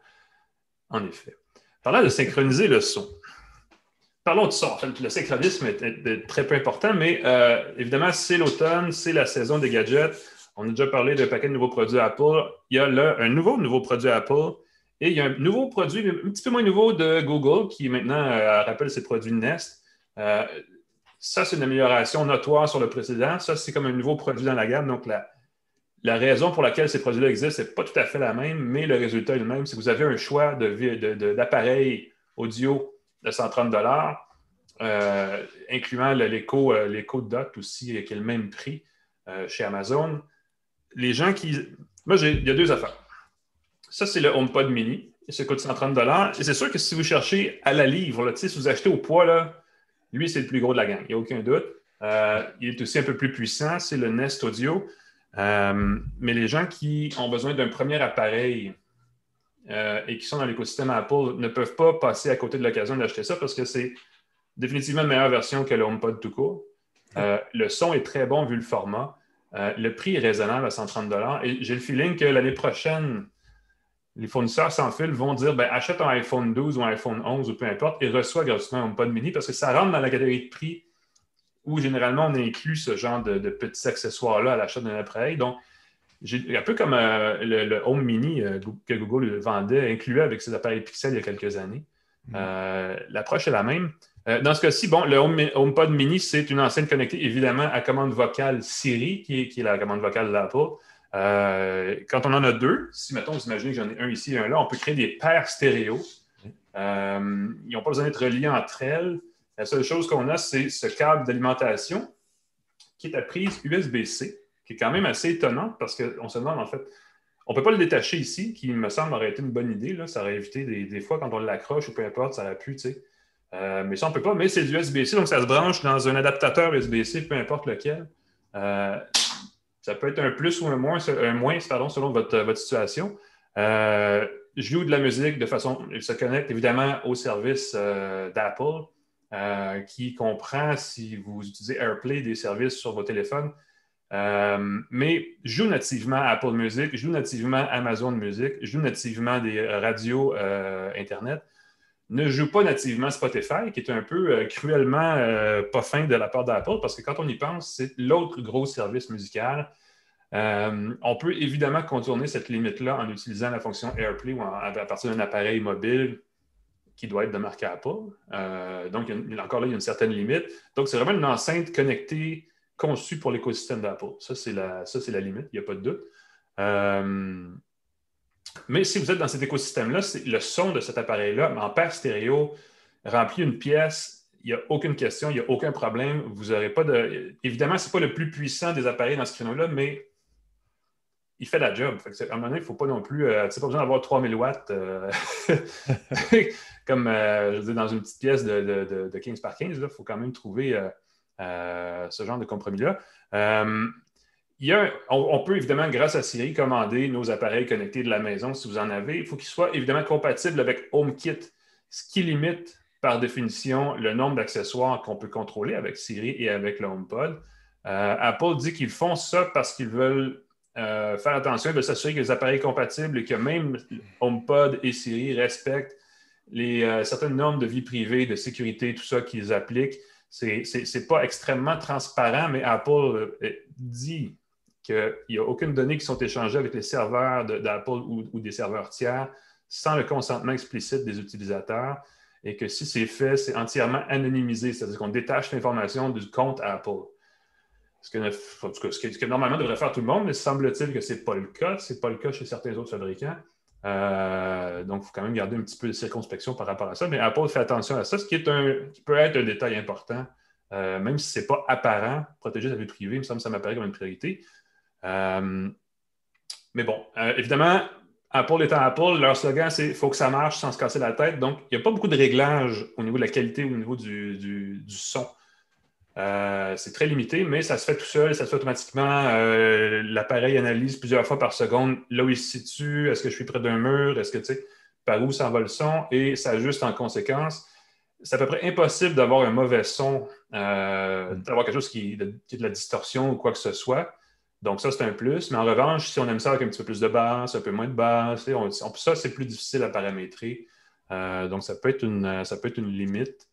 En effet. Parlant de synchroniser le son, Parlons de ça. le synchronisme est, très peu important, mais euh, évidemment, c'est l'automne, c'est la saison des gadgets. On a déjà parlé d'un paquet de nouveaux produits Apple. Il y a là un nouveau nouveau produit Apple et il y a un nouveau produit, un petit peu moins nouveau de Google, qui maintenant euh, rappelle ses produits Nest. ça, c'est une amélioration notoire sur le précédent. Ça, c'est comme un nouveau produit dans la gamme. Donc, la, la raison pour laquelle ces produits-là existent, ce n'est pas tout à fait la même, mais le résultat est le même. Que vous avez un choix d'appareil audio de 130 euh, incluant l'écho Dot aussi, qui est le même prix euh, chez Amazon. Les gens qui. Moi, il y a deux affaires. Ça, c'est le HomePod mini. Ça coûte 130 Et c'est sûr que si vous cherchez à la livre, si vous achetez au poids, là, lui, c'est le plus gros de la gang, il n'y a aucun doute. Euh, il est aussi un peu plus puissant, c'est le Nest Audio. Euh, mais les gens qui ont besoin d'un premier appareil euh, et qui sont dans l'écosystème Apple ne peuvent pas passer à côté de l'occasion d'acheter ça parce que c'est définitivement une meilleure version que le HomePod tout court. Euh, le son est très bon vu le format. le prix est raisonnable à 130 et j'ai le feeling que l'année prochaine, les fournisseurs sans fil vont dire ben, achète un iPhone 12 ou un iPhone 11 ou peu importe et reçois gratuitement un HomePod mini parce que ça rentre dans la catégorie de prix où généralement on inclut ce genre de, petits accessoires-là à l'achat d'un appareil. Donc, un peu comme euh, le, Home Mini euh, que Google vendait, incluait avec ses appareils Pixel il y a quelques années. Mm. Euh, l'approche est la même. dans ce cas-ci, bon, le HomePod Mini, c'est une enceinte connectée évidemment à commande vocale Siri, qui est, la commande vocale d'Apple. quand on en a deux, si mettons, vous imaginez que j'en ai un ici et un là, on peut créer des paires stéréo. ils n'ont pas besoin d'être reliés entre elles. La seule chose qu'on a, c'est ce câble d'alimentation qui est à prise USB-C, qui est quand même assez étonnant parce qu'on se demande en fait, on ne peut pas le détacher ici, qui me semble aurait été une bonne idée. Là. Ça aurait évité des, fois quand on l'accroche ou peu importe, ça aurait pu, tu sais. Euh, mais ça, on ne peut pas. Mais c'est du USB-C, donc ça se branche dans un adaptateur USB-C, peu importe lequel. Euh, ça peut être un plus ou un moins, un moins pardon, selon votre, votre situation. Euh, je joue de la musique de façon. Il se connecte évidemment au service d'Apple. Euh, qui comprend, si vous utilisez AirPlay, des services sur vos téléphones. Euh, mais joue nativement Apple Music, joue nativement Amazon Music, joue nativement des radios euh, Internet. Ne joue pas nativement Spotify, qui est un peu cruellement pas fin de la part d'Apple, parce que quand on y pense, c'est l'autre gros service musical. on peut évidemment contourner cette limite-là en utilisant la fonction AirPlay ou à partir d'un appareil mobile qui doit être de marque Apple. Euh, donc, encore là, il y a une certaine limite. Donc, c'est vraiment une enceinte connectée conçue pour l'écosystème d'Apple. Ça, c'est la, la limite, il n'y a pas de doute. Euh, mais si vous êtes dans cet écosystème-là, le son de cet appareil-là, en paire stéréo, remplit une pièce, il n'y a aucune question, il n'y a aucun problème. Vous n'aurez pas de. Évidemment, ce n'est pas le plus puissant des appareils dans ce créneau-là, mais il fait la job. à un moment donné, il ne faut pas non plus. Euh, tu n'as pas besoin d'avoir 3000 watts euh, comme euh, dans une petite pièce de, 15 par 15. Il faut quand même trouver ce genre de compromis-là. on, peut évidemment, grâce à Siri, commander nos appareils connectés de la maison si vous en avez. Il faut qu'ils soient évidemment compatibles avec HomeKit, ce qui limite par définition le nombre d'accessoires qu'on peut contrôler avec Siri et avec le HomePod. Apple dit qu'ils font ça parce qu'ils veulent euh, faire attention, de s'assurer que les appareils compatibles et que même HomePod et Siri respectent les, euh, certaines normes de vie privée, de sécurité, tout ça qu'ils appliquent. Ce n'est pas extrêmement transparent, mais Apple euh, dit qu'il n'y a aucune donnée qui sont échangées avec les serveurs d'Apple ou, ou, des serveurs tiers sans le consentement explicite des utilisateurs et que si c'est fait, c'est entièrement anonymisé, c'est-à-dire qu'on détache l'information du compte Apple. Ce que, normalement devrait faire tout le monde, mais semble-t-il que ce n'est pas le cas. Ce n'est pas le cas chez certains autres fabricants. Euh, donc, il faut quand même garder un petit peu de circonspection par rapport à ça. Mais Apple fait attention à ça, ce qui, peut être un détail important, euh, même si ce n'est pas apparent. Protéger sa vie privée, il me semble que ça m'apparaît comme une priorité. Euh, mais bon, évidemment, Apple étant Apple, leur slogan, c'est il faut que ça marche sans se casser la tête. Donc, il n'y a pas beaucoup de réglages au niveau de la qualité, au niveau du son. Euh, c'est très limité, mais ça se fait tout seul, ça se fait automatiquement. Euh, l'appareil analyse plusieurs fois par seconde là où il se situe, est-ce que je suis près d'un mur, est-ce que tu sais, par où s'en va le son, et ça ajuste en conséquence. C'est à peu près impossible d'avoir un mauvais son, euh, d'avoir quelque chose qui, qui, est de la distorsion ou quoi que ce soit. Donc, ça, c'est un plus. Mais en revanche, si on aime ça avec un petit peu plus de basse, un peu moins de basse, ça, c'est plus difficile à paramétrer. donc, ça peut être une, ça peut être une limite,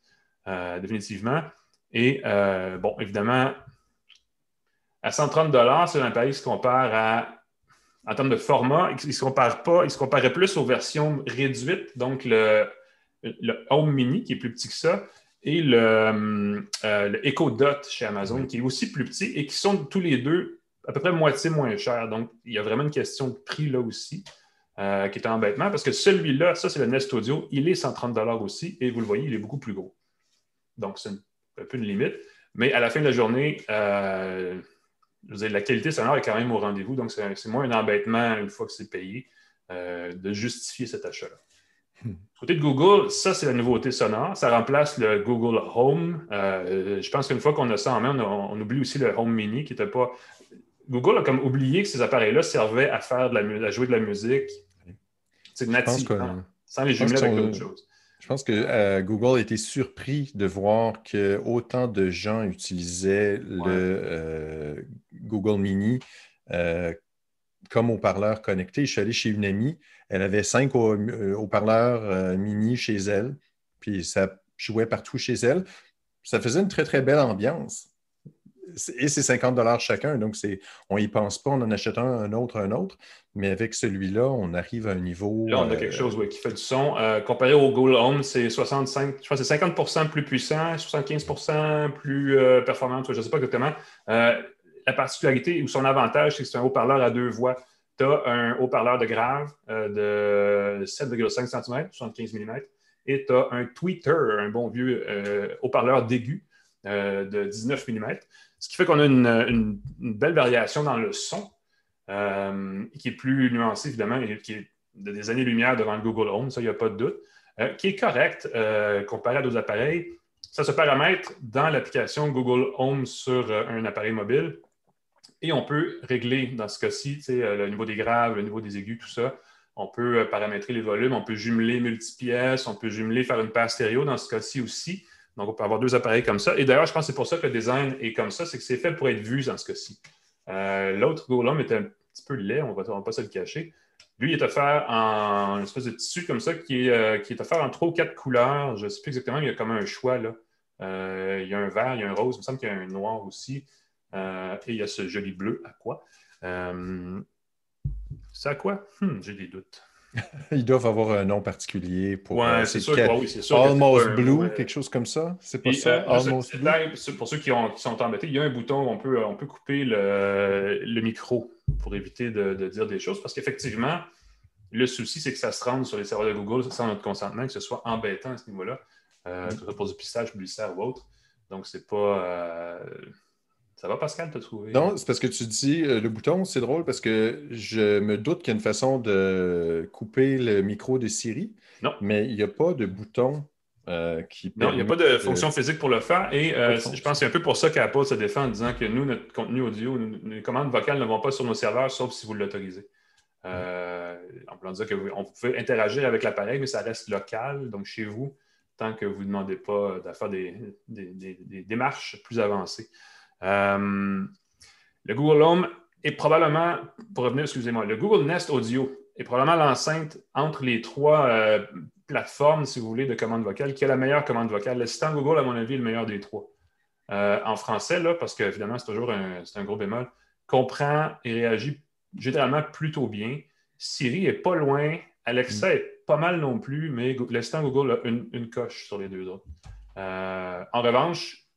définitivement. Et euh, bon, évidemment, à 130 c'est un appareil qui se compare à, en termes de format, il ne se compare pas, il se comparait plus aux versions réduites, donc le, Home Mini qui est plus petit que ça, et le, Echo Dot chez Amazon, qui est aussi plus petit et qui sont tous les deux à peu près moitié moins chers. Donc, il y a vraiment une question de prix là aussi. qui est un embêtement parce que celui-là, ça c'est le Nest Audio, il est 130 aussi et vous le voyez, il est beaucoup plus gros. Donc, c'est un peu une limite. Mais à la fin de la journée, euh, la qualité sonore est quand même au rendez-vous. Donc, c'est moins un embêtement une fois que c'est payé euh, de justifier cet achat-là. Hmm. Côté de Google, ça, c'est la nouveauté sonore. Ça remplace le Google Home. Euh, je pense qu'une fois qu'on a ça en main, on, oublie aussi le Home Mini qui n'était pas. Google a comme oublié que ces appareils-là servaient à faire de la, à jouer de la musique. C'est natif, sans les jumeler avec d'autres choses. Je pense que euh, Google a été surpris de voir que autant de gens utilisaient le euh, Google Mini euh, comme haut-parleur connecté. Je suis allé chez une amie, elle avait cinq haut-parleurs mini chez elle, puis ça jouait partout chez elle. Ça faisait une très, très belle ambiance et c'est 50 dollars chacun, donc on n'y pense pas, on en achète un, un autre, un autre, mais avec celui-là, on arrive à un niveau... Là, on a quelque euh, chose qui fait du son. Euh, comparé au Google Home, c'est 65, je pense c'est 50% plus puissant, 75% plus euh, performant, je ne sais pas exactement. la particularité ou son avantage, c'est que c'est un haut-parleur à deux voix. Tu as un haut-parleur de grave de 7,5 cm, 75 mm, et tu as un tweeter, un bon vieux haut-parleur d'aigu de 19 mm. Ce qui fait qu'on a une, belle variation dans le son, euh, qui est plus nuancé, évidemment, et qui est de des années-lumière devant le Google Home, ça, il n'y a pas de doute, euh, qui est correct euh, comparé à d'autres appareils. Ça se paramètre dans l'application Google Home sur un appareil mobile. Et on peut régler, dans ce cas-ci, le niveau des graves, le niveau des aigus, tout ça. On peut paramétrer les volumes, on peut jumeler multipièces, on peut jumeler, faire une paire stéréo dans ce cas-ci aussi. Donc, on peut avoir deux appareils comme ça. Et d'ailleurs, je pense que c'est pour ça que le design est comme ça, c'est que c'est fait pour être vu dans ce cas-ci. Euh, l'autre Golem était un petit peu laid, on ne va pas se le cacher. Lui, il est offert en une espèce de tissu comme ça qui est, euh, qui est offert en trois ou quatre couleurs. Je ne sais plus exactement, mais il y a comme un choix. Là. Euh, il y a un vert, il y a un rose, il me semble qu'il y a un noir aussi. et il y a ce joli bleu à quoi? c'est à quoi? Hmm, j'ai des doutes. Ils doivent avoir un nom particulier pour. Ouais, euh, c'est sûr, oui, c'est sûr. Almost Blue, quelque chose comme ça? C'est pas ça. Euh, Almost Blue? pour ceux qui, sont embêtés, il y a un bouton où on peut, on peut couper le, micro pour éviter de, dire des choses. Parce qu'effectivement, le souci, c'est que ça se rende sur les serveurs de Google sans notre consentement, que ce soit embêtant à ce niveau-là, euh, mm. pour du pistage publicitaire ou autre. Donc, c'est pas. Euh, ça va, Pascal, t'as trouvé? Non, c'est parce que tu dis euh, le bouton, c'est drôle parce que je me doute qu'il y a une façon de couper le micro de Siri. Non. Mais il n'y a pas de bouton euh, qui. Non, il n'y a pas de, fonction physique pour le faire. Et euh, je pense que c'est un peu pour ça qu'Apple se défend en disant que nous, notre contenu audio, les commandes vocales ne vont pas sur nos serveurs sauf si vous l'autorisez. en voulant dire qu'on peut interagir avec l'appareil, mais ça reste local, donc chez vous, tant que vous ne demandez pas de faire des démarches plus avancées. Euh, le Google Home est probablement, pour revenir, excusez-moi, le Google Nest Audio est probablement l'enceinte entre les trois euh, plateformes, si vous voulez, de commande vocale, qui a la meilleure commande vocale? L'assistant Google, à mon avis, est le meilleur des trois. Euh, en français, là, parce qu'évidemment, c'est toujours un, un, gros bémol, comprend et réagit généralement plutôt bien. Siri est pas loin. Alexa mm. est pas mal non plus, mais l'assistant Google a une, une, coche sur les deux autres. en revanche,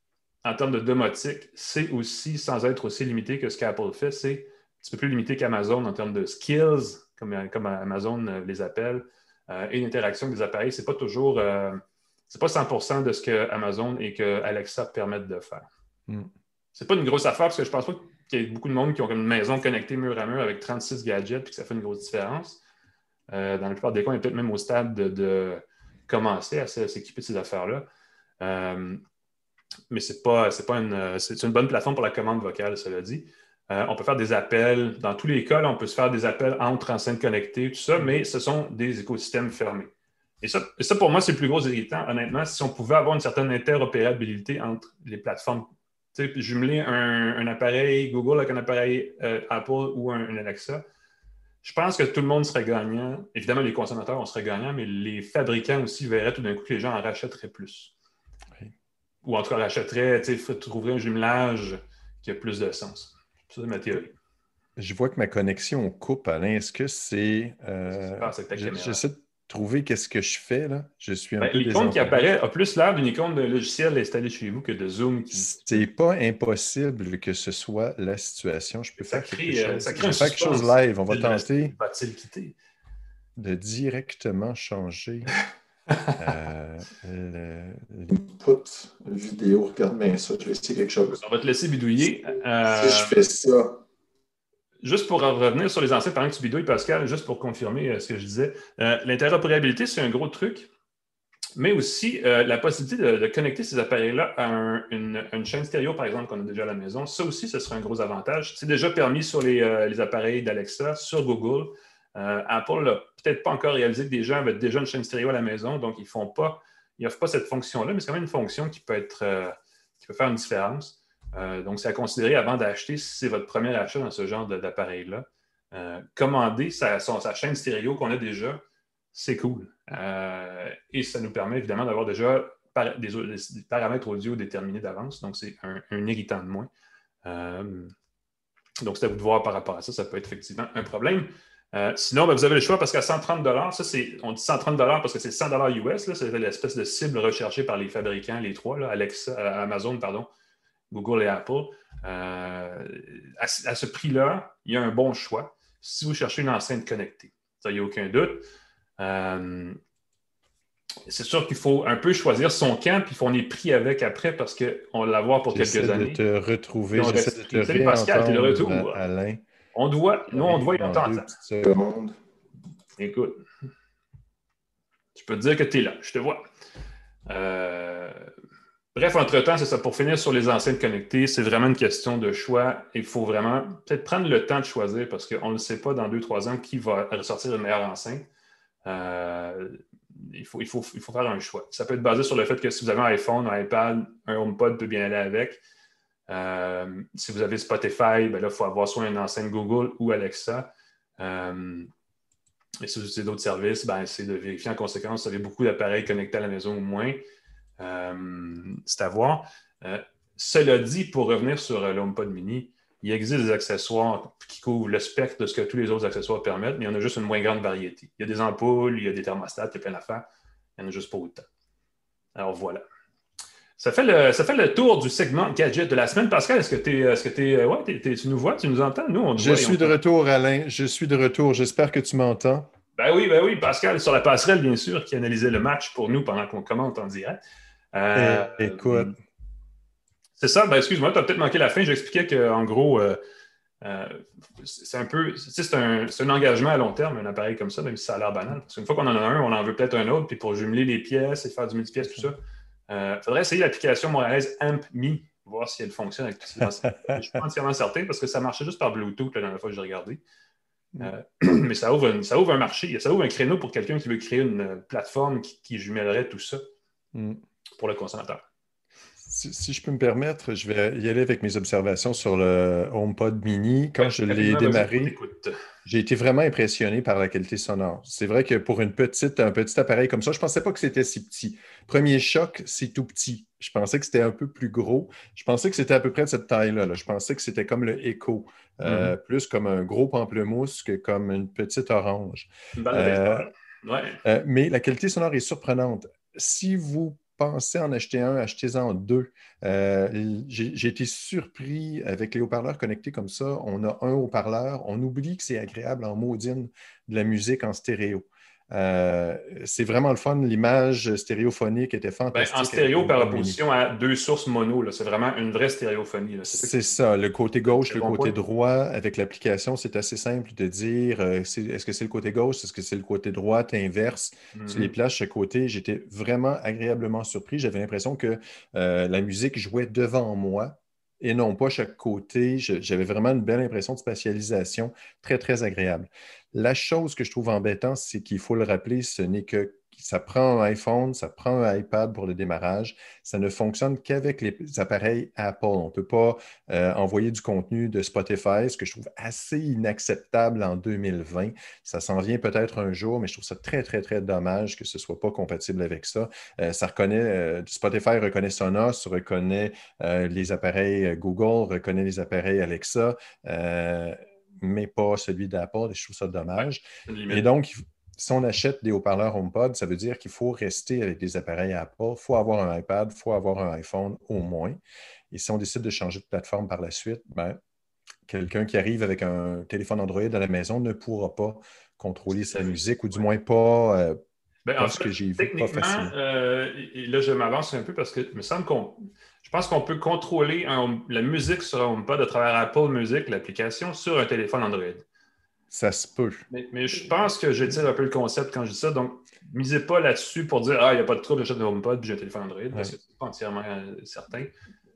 en termes de domotique, c'est aussi, sans être aussi limité que ce qu'Apple fait, c'est un petit peu plus limité qu'Amazon en termes de skills, comme, comme Amazon euh, les appelle, euh, et l'interaction des appareils. Ce n'est pas toujours, euh, c'est pas 100 de ce que Amazon et que Alexa permettent de faire. Mm. C'est pas une grosse affaire parce que je pense pas qu'il y ait beaucoup de monde qui ont une maison connectée mur à mur avec 36 gadgets et que ça fait une grosse différence. dans la plupart des cas, on est peut-être même au stade de, commencer à s'équiper de ces affaires-là mais c'est pas, pas une, c'est une bonne plateforme pour la commande vocale, cela dit. Euh, on peut faire des appels. Dans tous les cas, on peut se faire des appels entre enceintes connectées, tout ça, mais ce sont des écosystèmes fermés. Et ça, ça pour moi, c'est le plus gros irritant, honnêtement, si on pouvait avoir une certaine interopérabilité entre les plateformes. Jumeler un, appareil Google avec un appareil euh, Apple ou un, Alexa, je pense que tout le monde serait gagnant. Évidemment, les consommateurs, on serait gagnants, mais les fabricants aussi verraient tout d'un coup que les gens en rachèteraient plus ou en tout cas, rachèterait, trouverait un jumelage qui a plus de sens. C'est ma théorie. Je vois que ma connexion coupe, Alain. Est-ce que c'est. Euh, J'essaie de trouver qu'est-ce que je fais. Là. Je suis un ben, L'icône qui apparaît a plus l'air d'une icône de logiciel installé chez vous que de Zoom. C'est pas impossible que ce soit la situation. Je peux ça faire crée, quelque euh, chose. ça crée Je faire quelque chose live. On va tenter de directement changer euh, le- l'input vidéo. Regarde bien ça. Je vais essayer quelque chose. On va te laisser bidouiller. Euh, Si je fais ça, Juste pour en revenir sur les anciens parents que tu bidouilles, Pascal, juste pour confirmer euh, ce que je disais, euh, l'interopérabilité, c'est un gros truc, mais aussi euh, la possibilité de, de connecter ces appareils-là à un- une, une chaîne stéréo, par exemple, qu'on a déjà à la maison. Ça aussi, ce serait un gros avantage. C'est déjà permis sur les, euh, les appareils d'Alexa, sur Google. Euh, Apple n'a peut-être pas encore réalisé que des gens avaient déjà une chaîne stéréo à la maison, donc ils font pas, ils n'offrent pas cette fonction-là, mais c'est quand même une fonction qui peut être, euh, qui peut faire une différence. Euh, donc, c'est à considérer avant d'acheter si c'est votre premier achat dans ce genre d'appareil-là. Commander sa, chaîne stéréo qu'on a déjà, c'est cool. Et ça nous permet évidemment d'avoir déjà des, paramètres audio déterminés d'avance. Donc, c'est un, irritant de moins. Donc, c'est à vous de voir par rapport à ça. Ça peut être effectivement un problème. Euh, sinon, ben, vous avez le choix parce qu'à 130 ça, c'est, on dit 130 parce que c'est 100 US. là, C'est l'espèce de cible recherchée par les fabricants, les trois, là, Alexa, euh, Amazon, pardon, Google et Apple. Euh, à, ce- à ce prix-là, il y a un bon choix si vous cherchez une enceinte connectée. Ça, il n'y a aucun doute. Euh, c'est sûr qu'il faut un peu choisir son camp, puis on est pris avec après parce qu'on va l'avoir pour j'essaie quelques de années. te retrouver. Puis on J'essaie de te Pascal, de réentendre, retour. Alain. On doit, nous, on doit y Dans entendre. deux petites secondes. Écoute, je peux te dire que tu es là, je te vois. Euh, Bref, entre-temps, c'est ça. Pour finir sur les enceintes connectées, c'est vraiment une question de choix. Il faut vraiment peut-être prendre le temps de choisir parce qu'on ne sait pas dans deux, trois ans qui va ressortir une meilleure enceinte. Euh, il, faut, il, faut, il faut faire un choix. Ça peut être basé sur le fait que si vous avez un iPhone, un iPad, un HomePod peut bien aller avec. Euh, si vous avez Spotify, ben là, il faut avoir soit une enceinte Google ou Alexa. Euh, et si vous utilisez d'autres services, ben, c'est de vérifier en conséquence si vous avez beaucoup d'appareils connectés à la maison ou moins. Euh, c'est à voir. Cela dit, pour revenir sur l'HomePod mini, il existe des accessoires qui couvrent le spectre de ce que tous les autres accessoires permettent, mais il y en a juste une moins grande variété. Il y a des ampoules, il y a des thermostats, il y a plein d'affaires. Il n'y en a juste pas autant. Alors voilà. Ça fait, le, ça fait le tour du segment gadget de la semaine. Pascal, est-ce que, es, est-ce que t'es, ouais, tu nous vois, tu nous entends? Nous, on te Je voit suis on de retour, Alain. Je suis de retour. J'espère que tu m'entends. Ben oui, ben oui, Pascal, sur la passerelle, bien sûr, qui analysait le match pour nous pendant qu'on commente en direct. Euh, Eh, écoute. C'est ça, ben excuse-moi, tu as peut-être manqué la fin. J'expliquais qu'en gros, euh, euh, c'est un peu. C'est un, un, engagement à long terme, un appareil comme ça, même si ça a l'air banal. Parce qu'une fois qu'on en a un, on en veut peut-être un autre, puis pour jumeler les pièces et faire du multipièce, tout ça. Il euh, faudrait essayer l'application montréalaise AmpMe, voir si elle fonctionne avec tout ça. Je ne suis pas entièrement certain parce que ça marchait juste par Bluetooth la dernière fois que j'ai regardé. Euh, mais ça ouvre, une, ça ouvre un marché, ça ouvre un créneau pour quelqu'un qui veut créer une plateforme qui, qui jumelerait tout ça mm. pour le consommateur. Si, si, je peux me permettre, je vais y aller avec mes observations sur le HomePod mini. Quand je l'ai démarré, j'ai été vraiment impressionné par la qualité sonore. C'est vrai que pour une petite, un petit appareil comme ça, je ne pensais pas que c'était si petit. Premier choc, c'est tout petit. Je pensais que c'était un peu plus gros. Je pensais que c'était à peu près de cette taille-là. Là. Je pensais que c'était comme le Echo, euh, mm -hmm. plus comme un gros pamplemousse que comme une petite orange. Une euh, ouais. euh, mais la qualité sonore est surprenante. Si vous pensez en acheter un, achetez-en deux. Euh, J'ai été surpris avec les haut-parleurs connectés comme ça. On a un haut-parleur, on oublie que c'est agréable en maudine de la musique en stéréo. Euh, c'est vraiment le fun. L'image stéréophonique était fantastique. Ben, en stéréo par opposition à deux sources mono. C'est vraiment une vraie stéréophonie. C'est ça. Le côté gauche, le bon côté point. droit. Avec l'application, c'est assez simple de dire euh, est-ce que c'est le côté gauche, est-ce que c'est le côté droit, inverse? Mm -hmm. Tu les places chaque côté. J'étais vraiment agréablement surpris. J'avais l'impression que euh, la musique jouait devant moi et non pas chaque côté. J'avais vraiment une belle impression de spatialisation, très, très agréable. La chose que je trouve embêtante, c'est qu'il faut le rappeler, ce n'est que ça prend un iPhone, ça prend un iPad pour le démarrage. Ça ne fonctionne qu'avec les appareils Apple. On ne peut pas euh, envoyer du contenu de Spotify, ce que je trouve assez inacceptable en 2020. Ça s'en vient peut-être un jour, mais je trouve ça très, très, très dommage que ce ne soit pas compatible avec ça. Euh, ça reconnaît, euh, Spotify reconnaît Sonos, reconnaît les appareils Google, reconnaît les appareils Alexa, mais pas celui d'Apple, et je trouve ça dommage. Et donc, si on achète des haut-parleurs HomePod, ça veut dire qu'il faut rester avec des appareils Apple, il faut avoir un iPad, il faut avoir un iPhone au moins. Et si on décide de changer de plateforme par la suite, ben, quelqu'un qui arrive avec un téléphone Android à la maison ne pourra pas contrôler sa musique, ou du moins pas, euh, ben, ce que j'ai vu, pas. Euh, et là, je m'avance un peu parce que me semble qu'on. Je pense qu'on peut contrôler la musique sur HomePod à travers Apple Music, l'application, sur un téléphone Android. Ça se peut. Mais, je pense que je tire un peu le concept quand je dis ça. Donc, misez pas là-dessus pour dire Ah, il n'y a pas de trouble, j'achète de HomePod puis j'ai un téléphone Android, parce que c'est pas entièrement euh, certain.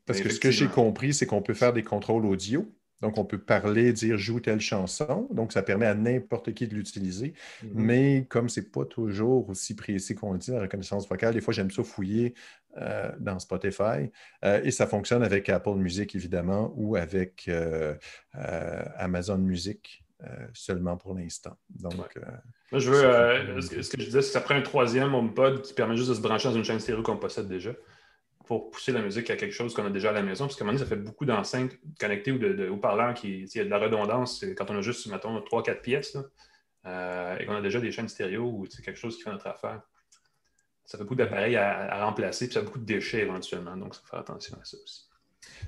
Parce que ce que j'ai compris, c'est qu'on peut faire des contrôles audio. Donc, on peut parler, dire joue telle chanson. Donc, ça permet à n'importe qui de l'utiliser. Mm-hmm. Mais comme ce n'est pas toujours aussi précis qu'on le dit, la reconnaissance vocale, des fois, j'aime ça fouiller euh, dans Spotify. Euh, et ça fonctionne avec Apple Music, évidemment, ou avec euh, Amazon Music. Seulement pour l'instant. Donc, Moi, je veux. ce, que, je disais, c'est que ça prend un troisième HomePod qui permet juste de se brancher dans une chaîne stéréo qu'on possède déjà pour pousser la musique à quelque chose qu'on a déjà à la maison. Parce qu'à un moment donné, ça fait beaucoup d'enceintes connectées ou de, haut-parleurs qui. Il y a de la redondance quand on a juste, mettons, 3-4 pièces euh, et qu'on a déjà des chaînes stéréo ou c'est quelque chose qui fait notre affaire. Ça fait beaucoup d'appareils à, remplacer, puis ça a beaucoup de déchets éventuellement. Donc, il faut faire attention à ça aussi.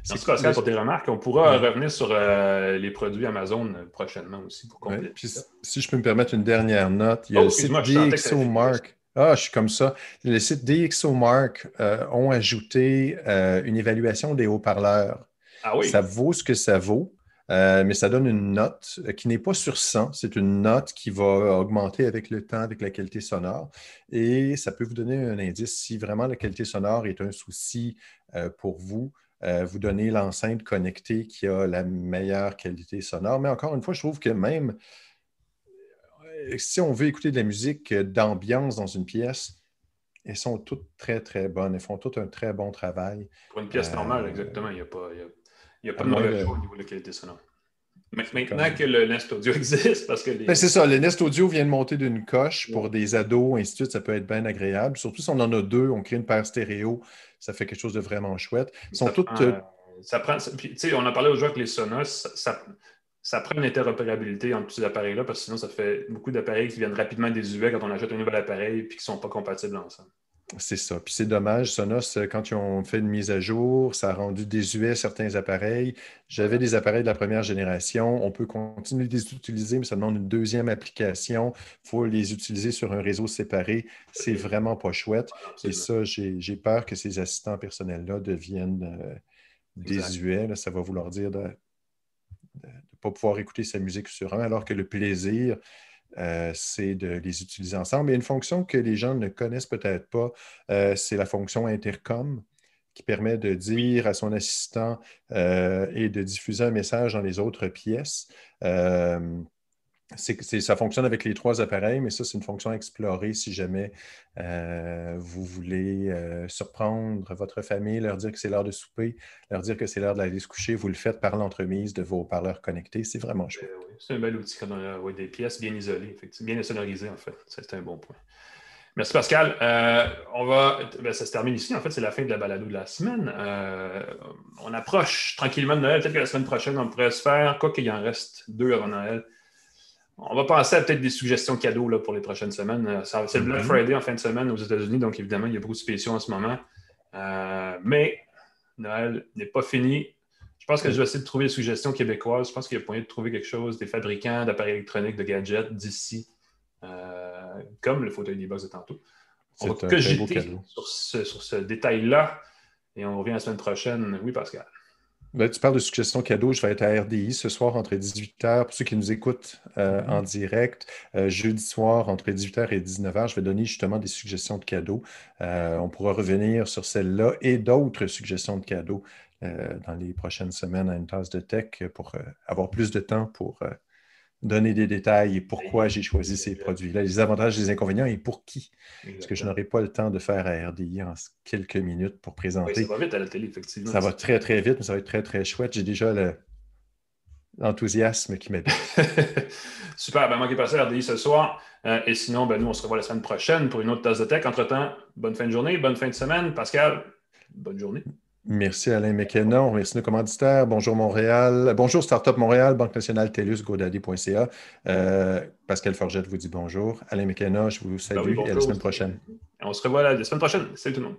Merci Pascal pour tes remarques. On pourra revenir sur euh, les produits Amazon prochainement aussi pour compléter. si je peux me permettre une dernière note, il y a oh, le site DxOMark ah, je suis comme ça. Les sites DxOMark euh, ont ajouté euh, une évaluation des haut-parleurs. Ah oui. Ça vaut ce que ça vaut, euh, mais ça donne une note qui n'est pas sur 100. C'est une note qui va augmenter avec le temps, avec la qualité sonore. Et ça peut vous donner un indice si vraiment la qualité sonore est un souci pour vous. Vous donnez l'enceinte connectée qui a la meilleure qualité sonore. Mais encore une fois, je trouve que même si on veut écouter de la musique d'ambiance dans une pièce, elles sont toutes très, très bonnes. Elles font toutes un très bon travail. Pour une pièce normale, euh, exactement. Il n'y a pas, a, pas de mauvais choix au niveau de la qualité sonore. Maintenant que le Nest Audio existe, parce que ben, c'est ça, le Nest Audio vient de monter d'une coche pour des ados, ainsi de suite, ça peut être bien agréable. Surtout si on en a deux, on crée une paire stéréo, ça fait quelque chose de vraiment chouette. sont ça toutes. Prend, euh, ça prend, on a parlé aujourd'hui avec les Sonos, ça, ça prend une interopérabilité entre tous ces appareils-là, parce que sinon, ça fait beaucoup d'appareils qui viennent rapidement désuets quand on achète un nouvel appareil et qui ne sont pas compatibles ensemble. C'est ça. Puis c'est dommage, Sonos, quand ils ont fait une mise à jour, ça a rendu désuet certains appareils. J'avais des appareils de la première génération. On peut continuer de les utiliser, mais ça demande une deuxième application. Il faut les utiliser sur un réseau séparé. C'est vraiment pas chouette. Et ça, j'ai peur que ces assistants personnels-là deviennent euh, désuets. ça va vouloir dire de, pas pouvoir écouter sa musique sur un, alors que le plaisir, euh, c'est de les utiliser ensemble. Et une fonction que les gens ne connaissent peut-être pas, euh, c'est la fonction intercom qui permet de dire à son assistant euh, et de diffuser un message dans les autres pièces ça fonctionne avec les trois appareils, mais ça, c'est une fonction à explorer si jamais vous voulez surprendre votre famille, leur dire que c'est l'heure de souper, leur dire que c'est l'heure d'aller se coucher. Vous le faites par l'entremise de vos parleurs connectés. C'est vraiment chouette. C'est un bel outil quand on a des pièces bien isolées, bien sonorisées, en fait. C'est un bon point. Merci Pascal. Euh, on va, ben, ça se termine ici. En fait, c'est la fin de la balado de la semaine. on approche tranquillement de Noël. Peut-être que la semaine prochaine, on pourrait se faire, quoi qu'il en reste deux avant Noël, on va penser à peut-être des suggestions cadeaux là, pour les prochaines semaines. Euh, c'est le Black mhm. Friday en fin de semaine aux États-Unis, donc évidemment, il y a beaucoup de spéciaux en ce moment. Euh, mais Noël n'est pas fini. Je pense que je vais essayer de trouver des suggestions québécoises. Je pense qu'il y a moyen de trouver quelque chose, des fabricants d'appareils électroniques, de gadgets d'ici, euh, comme le fauteuil d'e-box de tantôt. On va jeter sur ce, sur ce détail-là et on revient la semaine prochaine. Oui, Pascal. Ben, tu parles de suggestions cadeaux. Je vais être à RDI ce soir entre 18h. Pour ceux qui nous écoutent euh, mm-hmm. en direct, euh, jeudi soir entre 18h et 19h, je vais donner justement des suggestions de cadeaux. Euh, on pourra revenir sur celle-là et d'autres suggestions de cadeaux dans les prochaines semaines à une tasse de tech pour avoir plus de temps pour donner des détails et pourquoi j'ai choisi ces produits-là, les avantages les inconvénients et pour qui. Parce que je n'aurai pas le temps de faire à RDI en quelques minutes pour présenter. ça va vite à la télé, effectivement. Ça va très, très vite, mais ça va être très, très chouette. J'ai déjà l'enthousiasme qui m'habite. Super, ben manquez pas ça RDI ce soir. Euh, et sinon, ben, nous, on se revoit la semaine prochaine pour une autre tasse de tech. Entre-temps, bonne fin de journée, bonne fin de semaine. Pascal, bonne journée. Merci Alain McKenna. On remercie nos commanditaires. Bonjour Montréal. Bonjour Startup Montréal, Banque nationale TELUS, GoDaddy.ca. Euh, Pascal Forgette vous dit bonjour. Alain McKenna, je vous salue ben et à la semaine prochaine. On se revoit la semaine prochaine. Salut tout le monde.